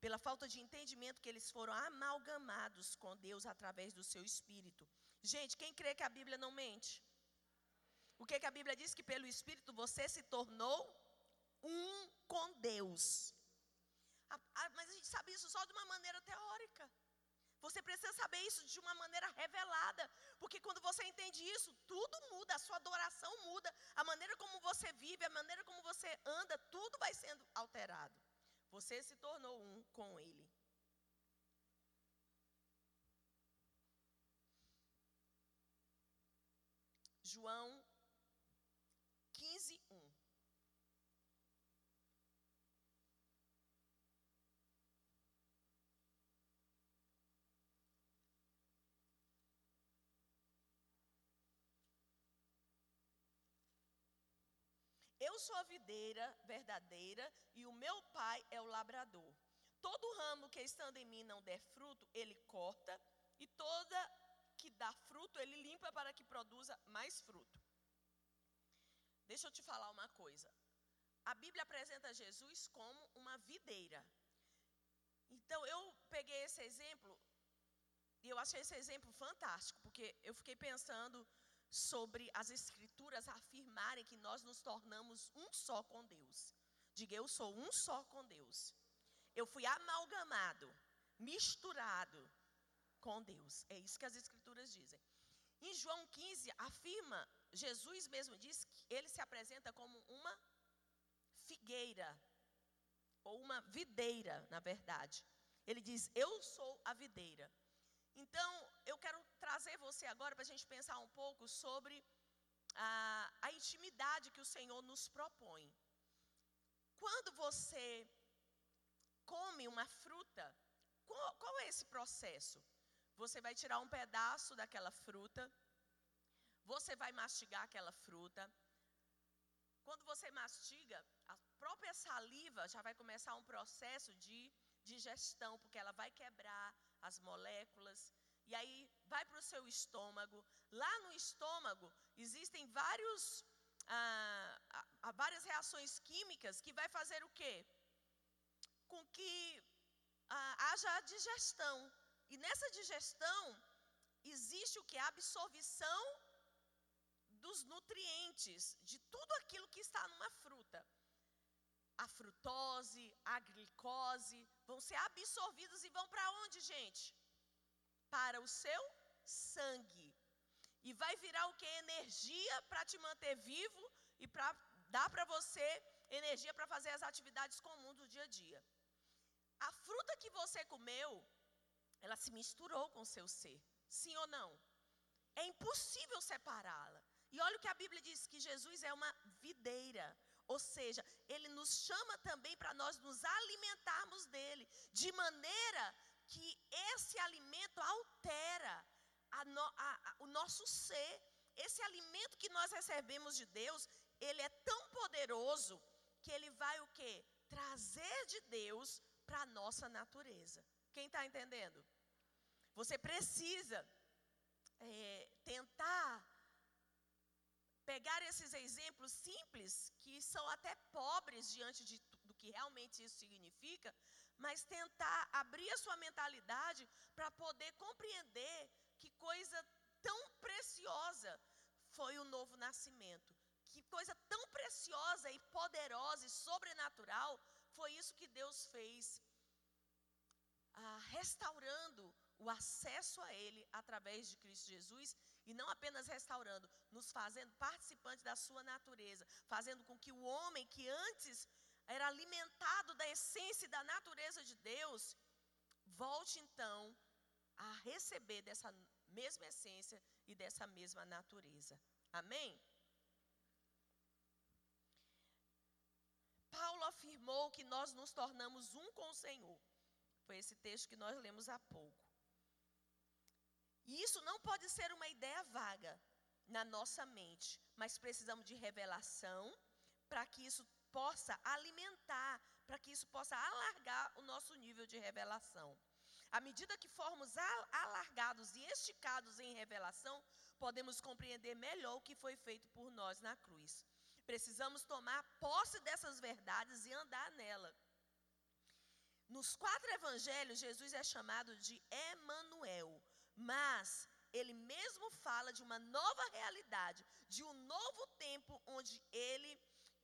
pela falta de entendimento que eles foram amalgamados com Deus através do seu espírito. Gente, quem crê que a Bíblia não mente? O que, que a Bíblia diz? Que pelo Espírito você se tornou um com Deus. mas a gente sabe isso só de uma maneira teórica. Você precisa saber isso de uma maneira revelada, porque quando você entende isso, tudo muda, a sua adoração muda, a maneira como você vive, a maneira como você anda, tudo vai sendo alterado. Você se tornou um com Ele. João 15, 1. Eu sou a videira verdadeira e o meu pai é o labrador. Todo ramo que estando em mim não der fruto, ele corta, e toda que dá fruto, ele limpa para que produza mais fruto. Deixa eu te falar uma coisa. A Bíblia apresenta Jesus como uma videira. Então eu peguei esse exemplo e eu achei esse exemplo fantástico, porque eu fiquei pensando sobre as Escrituras afirmarem que nós nos tornamos um só com Deus. Diga, eu sou um só com Deus. Eu fui amalgamado, misturado com Deus. É isso que as Escrituras dizem. Em João 15, afirma, Jesus mesmo diz que ele se apresenta como uma figueira, ou uma videira, na verdade. Ele diz: Eu sou a videira. Então, eu quero trazer você agora para a gente pensar um pouco sobre a, a intimidade que o Senhor nos propõe. Quando você come uma fruta, qual, qual é esse processo? Você vai tirar um pedaço daquela fruta, você vai mastigar aquela fruta. Quando você mastiga, a própria saliva já vai começar um processo de digestão, porque ela vai quebrar as moléculas e aí vai para o seu estômago. Lá no estômago existem vários, ah, várias reações químicas que vai fazer o quê? Com que ah, haja a digestão. E nessa digestão existe o que? A absorção dos nutrientes, de tudo aquilo que está numa fruta. A frutose, a glicose vão ser absorvidos e vão para onde, gente? Para o seu sangue. E vai virar o que? Energia para te manter vivo e para dar para você energia para fazer as atividades comuns do dia a dia. A fruta que você comeu, ela se misturou com o seu ser. Sim ou não? É impossível separá-la. E olha o que a Bíblia diz: que Jesus é uma videira. Ou seja, ele nos chama também para nós nos alimentarmos dele, de maneira que esse alimento altera a no, a, a, o nosso ser. Esse alimento que nós recebemos de Deus, ele é tão poderoso que ele vai o quê? Trazer de Deus para a nossa natureza. Quem está entendendo? Você precisa é, tentar pegar esses exemplos simples, que são até pobres diante de, do que realmente isso significa, mas tentar abrir a sua mentalidade para poder compreender que coisa tão preciosa foi o novo nascimento. Que coisa tão preciosa e poderosa e sobrenatural foi isso que Deus fez, ah, restaurando o acesso a Ele através de Cristo Jesus e não apenas restaurando, nos fazendo participantes da sua natureza, fazendo com que o homem que antes era alimentado da essência e da natureza de Deus, volte então a receber dessa mesma essência e dessa mesma natureza. Amém? Paulo afirmou que nós nos tornamos um com o Senhor. Foi esse texto que nós lemos há pouco. E isso não pode ser uma ideia vaga na nossa mente, mas precisamos de revelação para que isso possa alimentar, para que isso possa alargar o nosso nível de revelação. À medida que formos alargados e esticados em revelação, podemos compreender melhor o que foi feito por nós na cruz. Precisamos tomar posse dessas verdades e andar nela. Nos quatro evangelhos, Jesus é chamado de Emanuel, mas ele mesmo fala de uma nova realidade, de um novo tempo onde ele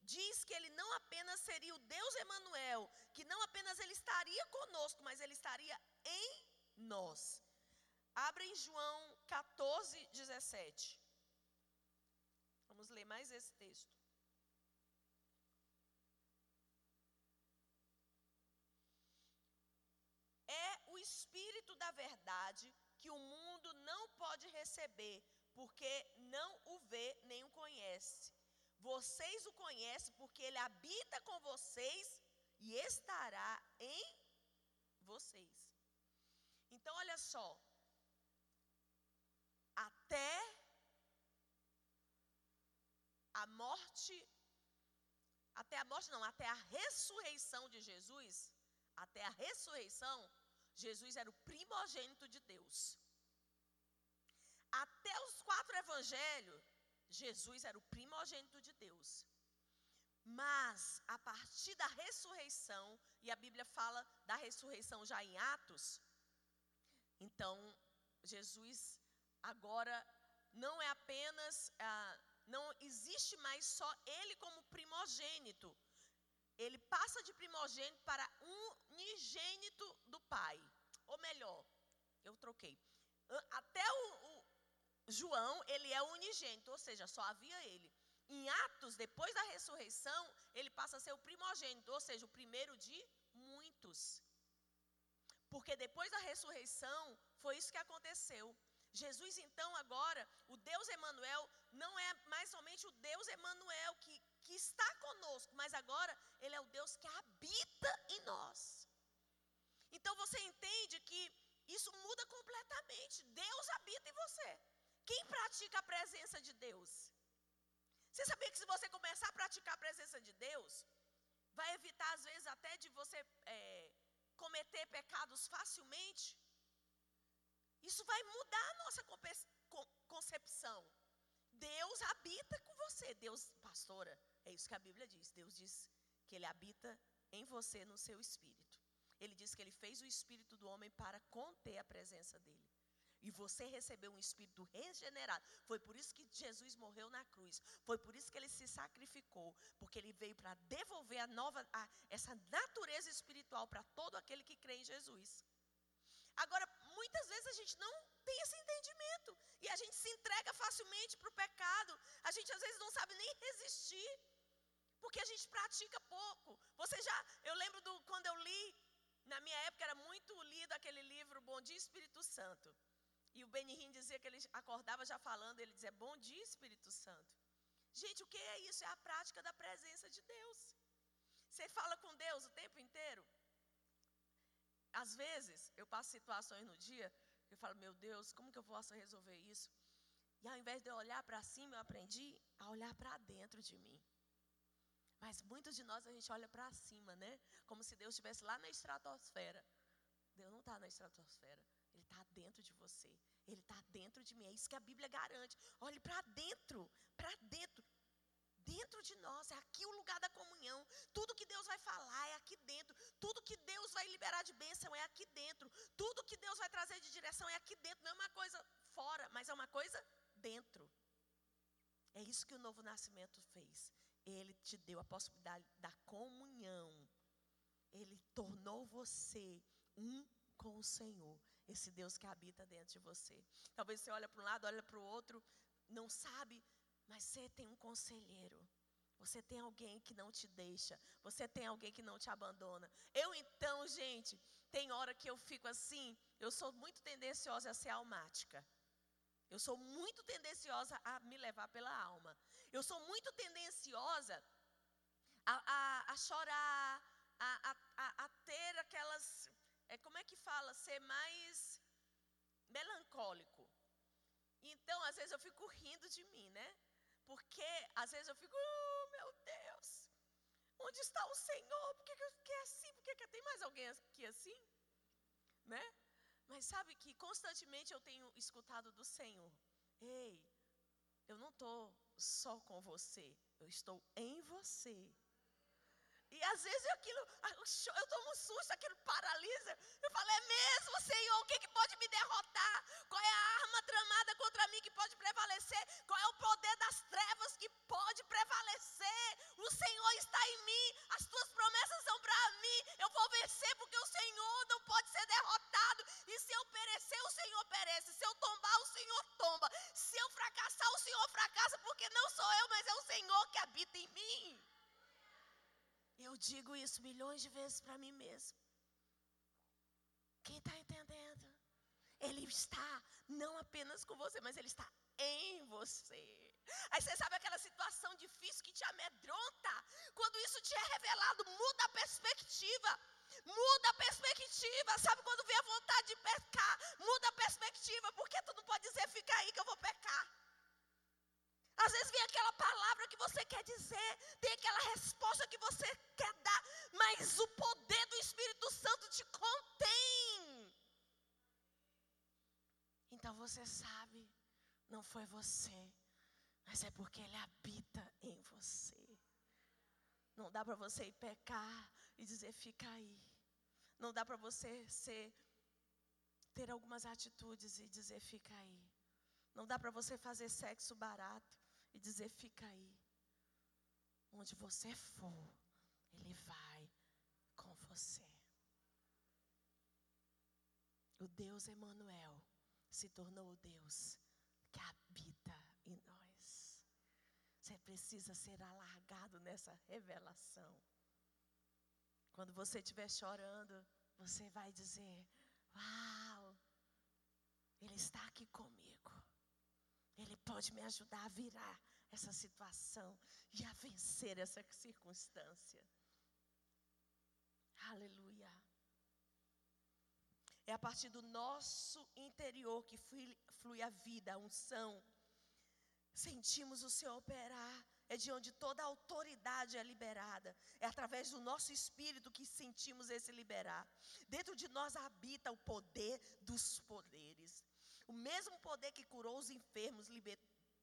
diz que ele não apenas seria o Deus Emanuel, que não apenas ele estaria conosco, mas ele estaria em nós. Abra em João 14, 17. Vamos ler mais esse texto. É o Espírito da Verdade que o mundo não pode receber, porque não o vê nem o conhece. Vocês o conhecem porque ele habita com vocês e estará em vocês. Então, olha só. Até a morte, até a morte não, até a ressurreição de Jesus, até a ressurreição, Jesus era o primogênito de Deus. Até os quatro evangelhos, Jesus era o primogênito de Deus. Mas, a partir da ressurreição, e a Bíblia fala da ressurreição já em Atos, então, Jesus agora não é apenas, ah, não existe mais só Ele como primogênito, ele passa de primogênito para unigênito do Pai. Ou melhor, eu troquei. Até o, o João, ele é unigênito, ou seja, só havia ele. Em Atos, depois da ressurreição, ele passa a ser o primogênito, ou seja, o primeiro de muitos. Porque depois da ressurreição, foi isso que aconteceu. Jesus, então, agora, o Deus Emanuel, não é mais somente o Deus Emanuel que, que está conosco, mas agora Ele é o Deus que habita em nós. Então você entende que isso muda completamente. Deus habita em você. Quem pratica a presença de Deus. Você sabia que se você começar a praticar a presença de Deus, vai evitar às vezes até de você é, cometer pecados facilmente? Isso vai mudar a nossa concepção. Deus habita com você. Deus, pastora, é isso que a Bíblia diz. Deus diz que Ele habita em você no seu espírito. Ele diz que Ele fez o espírito do homem para conter a presença dele. E você recebeu um espírito regenerado. Foi por isso que Jesus morreu na cruz. Foi por isso que ele se sacrificou. Porque ele veio para devolver a nova, a, essa natureza espiritual para todo aquele que crê em Jesus. Agora, muitas vezes a gente não tem esse entendimento. E a gente se entrega facilmente para o pecado. A gente às vezes não sabe nem resistir. Porque a gente pratica pouco. Você já, eu lembro do quando eu li, na minha época era muito lido aquele livro Bom Dia Espírito Santo. E o Benihim dizia que ele acordava já falando, ele dizia: Bom dia, Espírito Santo. Gente, o que é isso? É a prática da presença de Deus. Você fala com Deus o tempo inteiro. Às vezes, eu passo situações no dia, eu falo: Meu Deus, como que eu posso resolver isso? E ao invés de eu olhar para cima, eu aprendi a olhar para dentro de mim. Mas muitos de nós a gente olha para cima, né? Como se Deus estivesse lá na estratosfera. Deus não está na estratosfera. Está dentro de você. Ele está dentro de mim. É isso que a Bíblia garante. Olhe para dentro, para dentro. Dentro de nós, é aqui o lugar da comunhão. Tudo que Deus vai falar é aqui dentro. Tudo que Deus vai liberar de bênção é aqui dentro. Tudo que Deus vai trazer de direção é aqui dentro. Não é uma coisa fora, mas é uma coisa dentro. É isso que o novo nascimento fez. Ele te deu a possibilidade da comunhão. Ele tornou você um com o Senhor esse Deus que habita dentro de você. Talvez você olha para um lado, olha para o outro, não sabe, mas você tem um conselheiro. Você tem alguém que não te deixa. Você tem alguém que não te abandona. Eu então, gente, tem hora que eu fico assim, eu sou muito tendenciosa a ser almática. Eu sou muito tendenciosa a me levar pela alma. Eu sou muito tendenciosa a, a, a chorar, a, a, a ter aquelas é como é que fala, ser mais melancólico. Então, às vezes eu fico rindo de mim, né? Porque às vezes eu fico, oh, meu Deus, onde está o Senhor? Por que, que é assim? Por que, que tem mais alguém aqui assim? Né? Mas sabe que constantemente eu tenho escutado do Senhor: Ei, eu não estou só com você, eu estou em você. E às vezes aquilo, eu tomo um susto, aquilo paralisa. Eu falo, é mesmo, Senhor, o que, que pode me derrotar? Qual é a arma tramada contra mim que pode prevalecer? Qual é o poder das trevas que pode prevalecer? O Senhor está em mim, as tuas promessas são para mim. Eu vou vencer porque o Senhor não pode ser derrotado. E se eu perecer, o Senhor perece. Se eu tombar, o Senhor tomba. Se eu fracassar, o Senhor fracassa, porque não sou eu, mas é o Senhor que habita em mim. Eu digo isso milhões de vezes para mim mesmo. Quem está entendendo? Ele está não apenas com você, mas Ele está em você. Aí você sabe aquela situação difícil que te amedronta? Quando isso te é revelado, muda a perspectiva. Muda a perspectiva. Sabe quando vem a vontade de pecar? Muda a perspectiva, porque tu não pode dizer, fica aí que eu vou pecar. Às vezes vem aquela palavra que você quer dizer, tem aquela resposta que você quer dar, mas o poder do Espírito Santo te contém. Então você sabe, não foi você, mas é porque Ele habita em você. Não dá para você ir pecar e dizer fica aí. Não dá para você ser ter algumas atitudes e dizer fica aí. Não dá para você fazer sexo barato e dizer: fica aí. Onde você for, Ele vai com você. O Deus Emanuel se tornou o Deus que habita em nós. Você precisa ser alargado nessa revelação. Quando você estiver chorando, você vai dizer: Uau, Ele está aqui comigo. Ele pode me ajudar a virar essa situação e a vencer essa circunstância. Aleluia. É a partir do nosso interior que flui a vida, a unção, sentimos o Senhor operar, é de onde toda autoridade é liberada. É através do nosso espírito que sentimos esse liberar. Dentro de nós habita o poder dos poderes. O mesmo poder que curou os enfermos,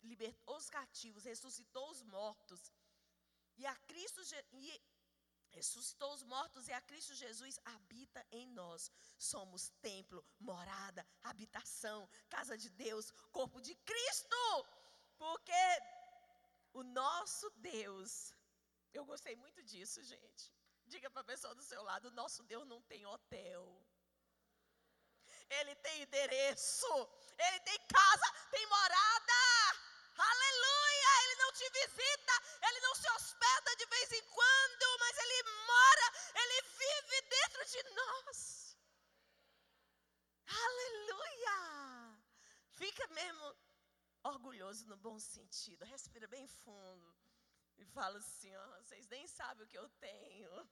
libertou os cativos, ressuscitou os mortos. E a Cristo e ressuscitou os mortos e a Cristo Jesus habita em nós. Somos templo, morada, habitação, casa de Deus, corpo de Cristo. Porque o nosso Deus, eu gostei muito disso, gente. Diga para a pessoa do seu lado: o nosso Deus não tem hotel. Ele tem endereço, ele tem casa, tem morada. Aleluia! Ele não te visita, ele não se hospeda de vez em quando, mas ele mora, ele vive dentro de nós. Aleluia! Fica mesmo orgulhoso no bom sentido. Respira bem fundo e fala assim: ó, vocês nem sabem o que eu tenho.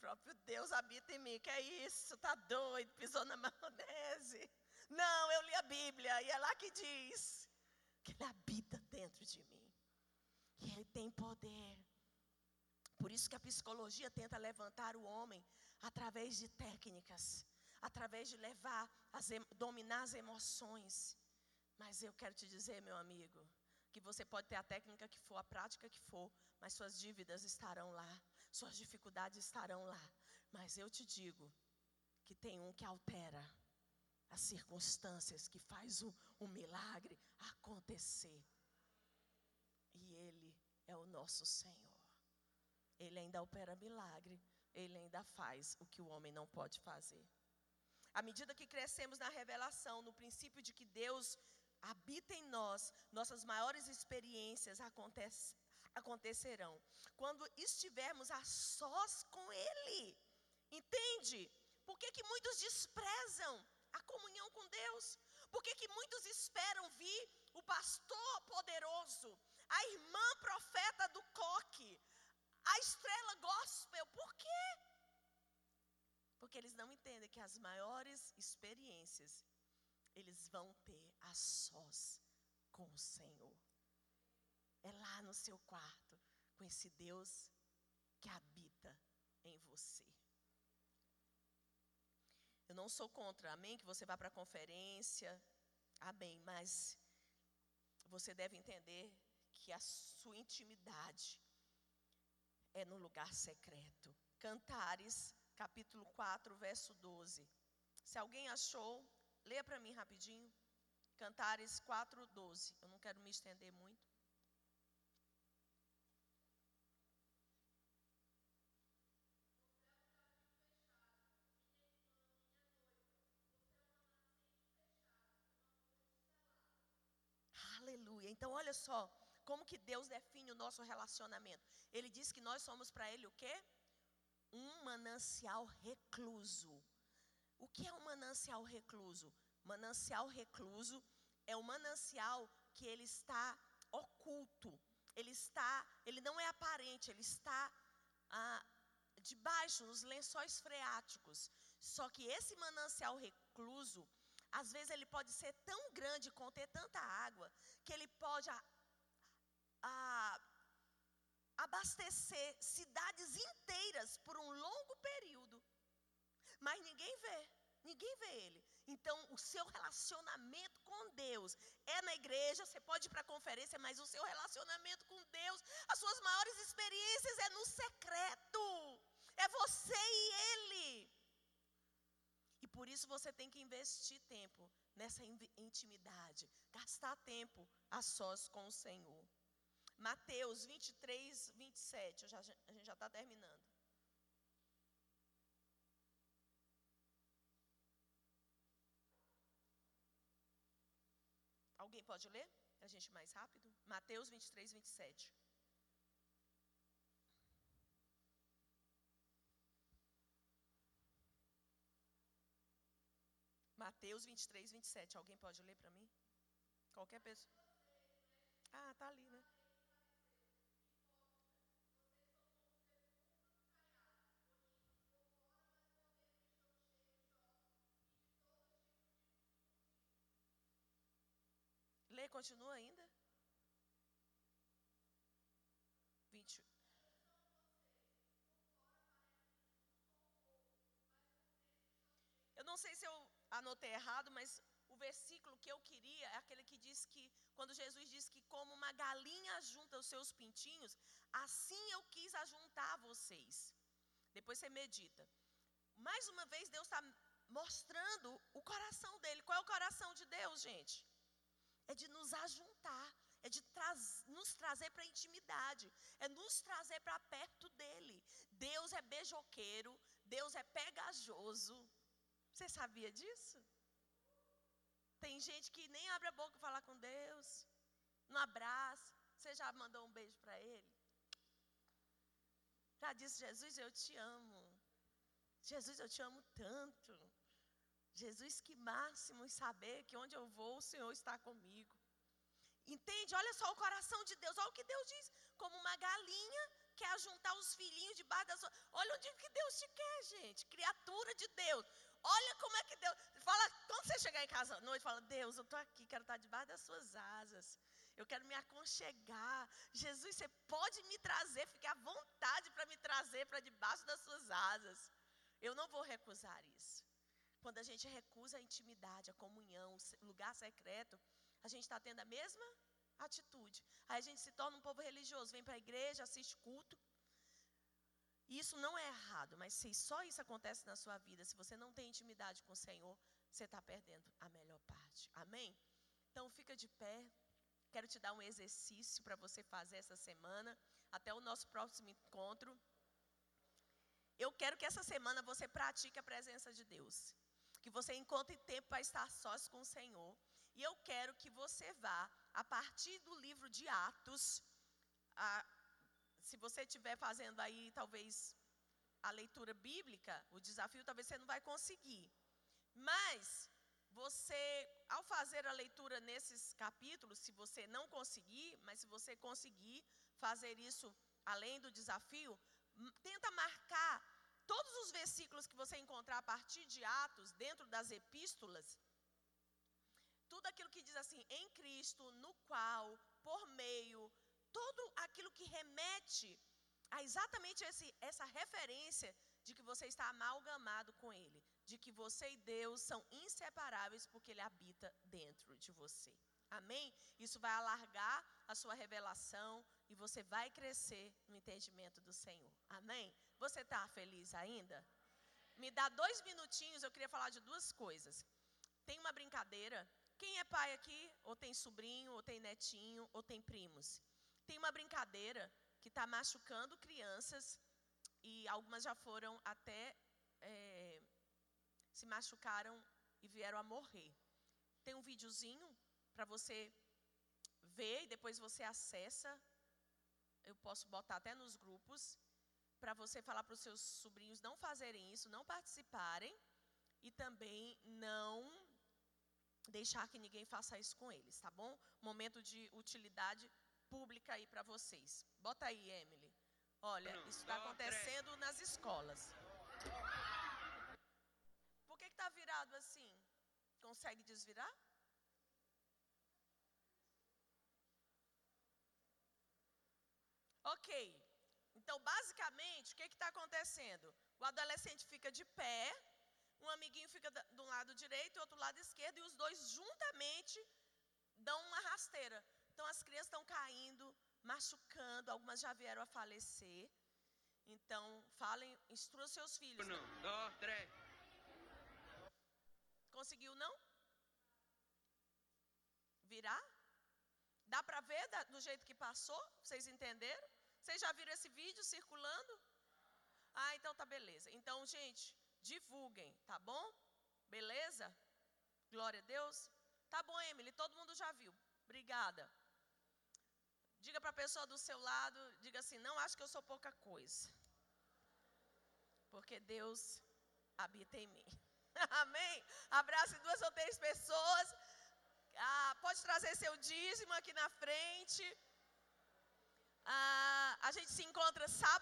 Próprio Deus habita em mim. Que é isso? Tá doido? Pisou na [LAUGHS] maionese? Não, eu li a Bíblia e é lá que diz que Ele habita dentro de mim. E Ele tem poder. Por isso que a psicologia tenta levantar o homem através de técnicas através de levar, as, dominar as emoções. Mas eu quero te dizer, meu amigo, que você pode ter a técnica que for, a prática que for, mas suas dívidas estarão lá, suas dificuldades estarão lá. Mas eu te digo que tem um que altera as circunstâncias, que faz o, o milagre acontecer. E Ele é o nosso Senhor. Ele ainda opera milagre, Ele ainda faz o que o homem não pode fazer. À medida que crescemos na revelação, no princípio de que Deus habita em nós, nossas maiores experiências acontece, acontecerão. Quando estivermos a sós com Ele. Entende? Por que, que muitos desprezam a comunhão com Deus? Por que, que muitos esperam vir o pastor poderoso, a irmã profeta do coque, a estrela gospel? Por quê? Porque eles não entendem que as maiores experiências eles vão ter a sós com o Senhor. É lá no seu quarto, com esse Deus que habita em você. Eu não sou contra, amém? Que você vá para a conferência, amém. Mas você deve entender que a sua intimidade é no lugar secreto. Cantares capítulo 4, verso 12. Se alguém achou, leia para mim rapidinho. Cantares 4, 12. Eu não quero me estender muito. Aleluia. Então, olha só como que Deus define o nosso relacionamento. Ele diz que nós somos para Ele o quê? um manancial recluso. O que é um manancial recluso? Manancial recluso é um manancial que ele está oculto. Ele está, ele não é aparente, ele está ah, debaixo nos lençóis freáticos. Só que esse manancial recluso, às vezes ele pode ser tão grande, conter tanta água, que ele pode a, a, abastecer cidades inteiras por um longo período. Mas ninguém vê, ninguém vê ele. Então, o seu relacionamento com Deus é na igreja, você pode ir para a conferência, mas o seu relacionamento com Deus, as suas maiores experiências é no secreto. É você e Ele. Por isso você tem que investir tempo nessa intimidade, gastar tempo a sós com o Senhor. Mateus 23, 27. Já, a gente já está terminando. Alguém pode ler? A gente mais rápido? Mateus 23, 27. Mateus 23, 27. Alguém pode ler para mim? Qualquer pessoa. Ah, tá ali, né? ler, continua ainda. 20. Eu não sei se eu anotei errado, mas o versículo que eu queria é aquele que diz que, quando Jesus diz que, como uma galinha junta os seus pintinhos, assim eu quis ajuntar vocês. Depois você medita. Mais uma vez, Deus está mostrando o coração dele. Qual é o coração de Deus, gente? É de nos ajuntar, é de nos trazer para a intimidade, é nos trazer para perto dele. Deus é beijoqueiro, Deus é pegajoso. Você sabia disso? Tem gente que nem abre a boca para falar com Deus, não abraça. Você já mandou um beijo para Ele? Já disse, Jesus, eu te amo. Jesus, eu te amo tanto. Jesus, que máximo em saber que onde eu vou, o Senhor está comigo. Entende? Olha só o coração de Deus. Olha o que Deus diz. Como uma galinha quer juntar os filhinhos debaixo da sua. Olha onde que Deus te quer, gente. Criatura de Deus. Olha como é que Deus. Fala, quando você chegar em casa à noite, fala: Deus, eu estou aqui, quero estar debaixo das suas asas. Eu quero me aconchegar. Jesus, você pode me trazer, fique à vontade para me trazer para debaixo das suas asas. Eu não vou recusar isso. Quando a gente recusa a intimidade, a comunhão, o lugar secreto, a gente está tendo a mesma atitude. Aí a gente se torna um povo religioso, vem para a igreja, assiste culto, isso não é errado, mas se só isso acontece na sua vida, se você não tem intimidade com o Senhor, você está perdendo a melhor parte. Amém? Então fica de pé. Quero te dar um exercício para você fazer essa semana, até o nosso próximo encontro. Eu quero que essa semana você pratique a presença de Deus. Que você encontre tempo para estar sós com o Senhor. E eu quero que você vá, a partir do livro de Atos, a, se você estiver fazendo aí, talvez, a leitura bíblica, o desafio talvez você não vai conseguir. Mas, você, ao fazer a leitura nesses capítulos, se você não conseguir, mas se você conseguir fazer isso além do desafio, tenta marcar todos os versículos que você encontrar a partir de Atos, dentro das epístolas, tudo aquilo que diz assim, em Cristo, no qual, por meio, tudo aquilo que remete a exatamente esse, essa referência de que você está amalgamado com Ele, de que você e Deus são inseparáveis porque Ele habita dentro de você. Amém? Isso vai alargar a sua revelação e você vai crescer no entendimento do Senhor. Amém? Você está feliz ainda? Me dá dois minutinhos, eu queria falar de duas coisas. Tem uma brincadeira. Quem é pai aqui? Ou tem sobrinho, ou tem netinho, ou tem primos? Tem uma brincadeira que está machucando crianças e algumas já foram até é, se machucaram e vieram a morrer. Tem um videozinho para você ver e depois você acessa. Eu posso botar até nos grupos para você falar para os seus sobrinhos não fazerem isso, não participarem e também não deixar que ninguém faça isso com eles, tá bom? Momento de utilidade pública aí para vocês. Bota aí, Emily. Olha, isso está acontecendo nas escolas. Por que está virado assim? Consegue desvirar? Ok. Então, basicamente, o que está acontecendo? O adolescente fica de pé, um amiguinho fica do lado direito e outro lado esquerdo, e os dois juntamente dão uma rasteira. Então as crianças estão caindo, machucando, algumas já vieram a falecer. Então, falem, instrua seus filhos. Um, dois, três. Conseguiu não? Virar? Dá para ver da, do jeito que passou? Vocês entenderam? Vocês já viram esse vídeo circulando? Ah, então tá beleza. Então, gente, divulguem, tá bom? Beleza? Glória a Deus. Tá bom, Emily, todo mundo já viu. Obrigada. Diga para a pessoa do seu lado, diga assim: não acho que eu sou pouca coisa. Porque Deus habita em mim. [LAUGHS] Amém? Abrace duas ou três pessoas. Ah, pode trazer seu dízimo aqui na frente. Ah, a gente se encontra sábado.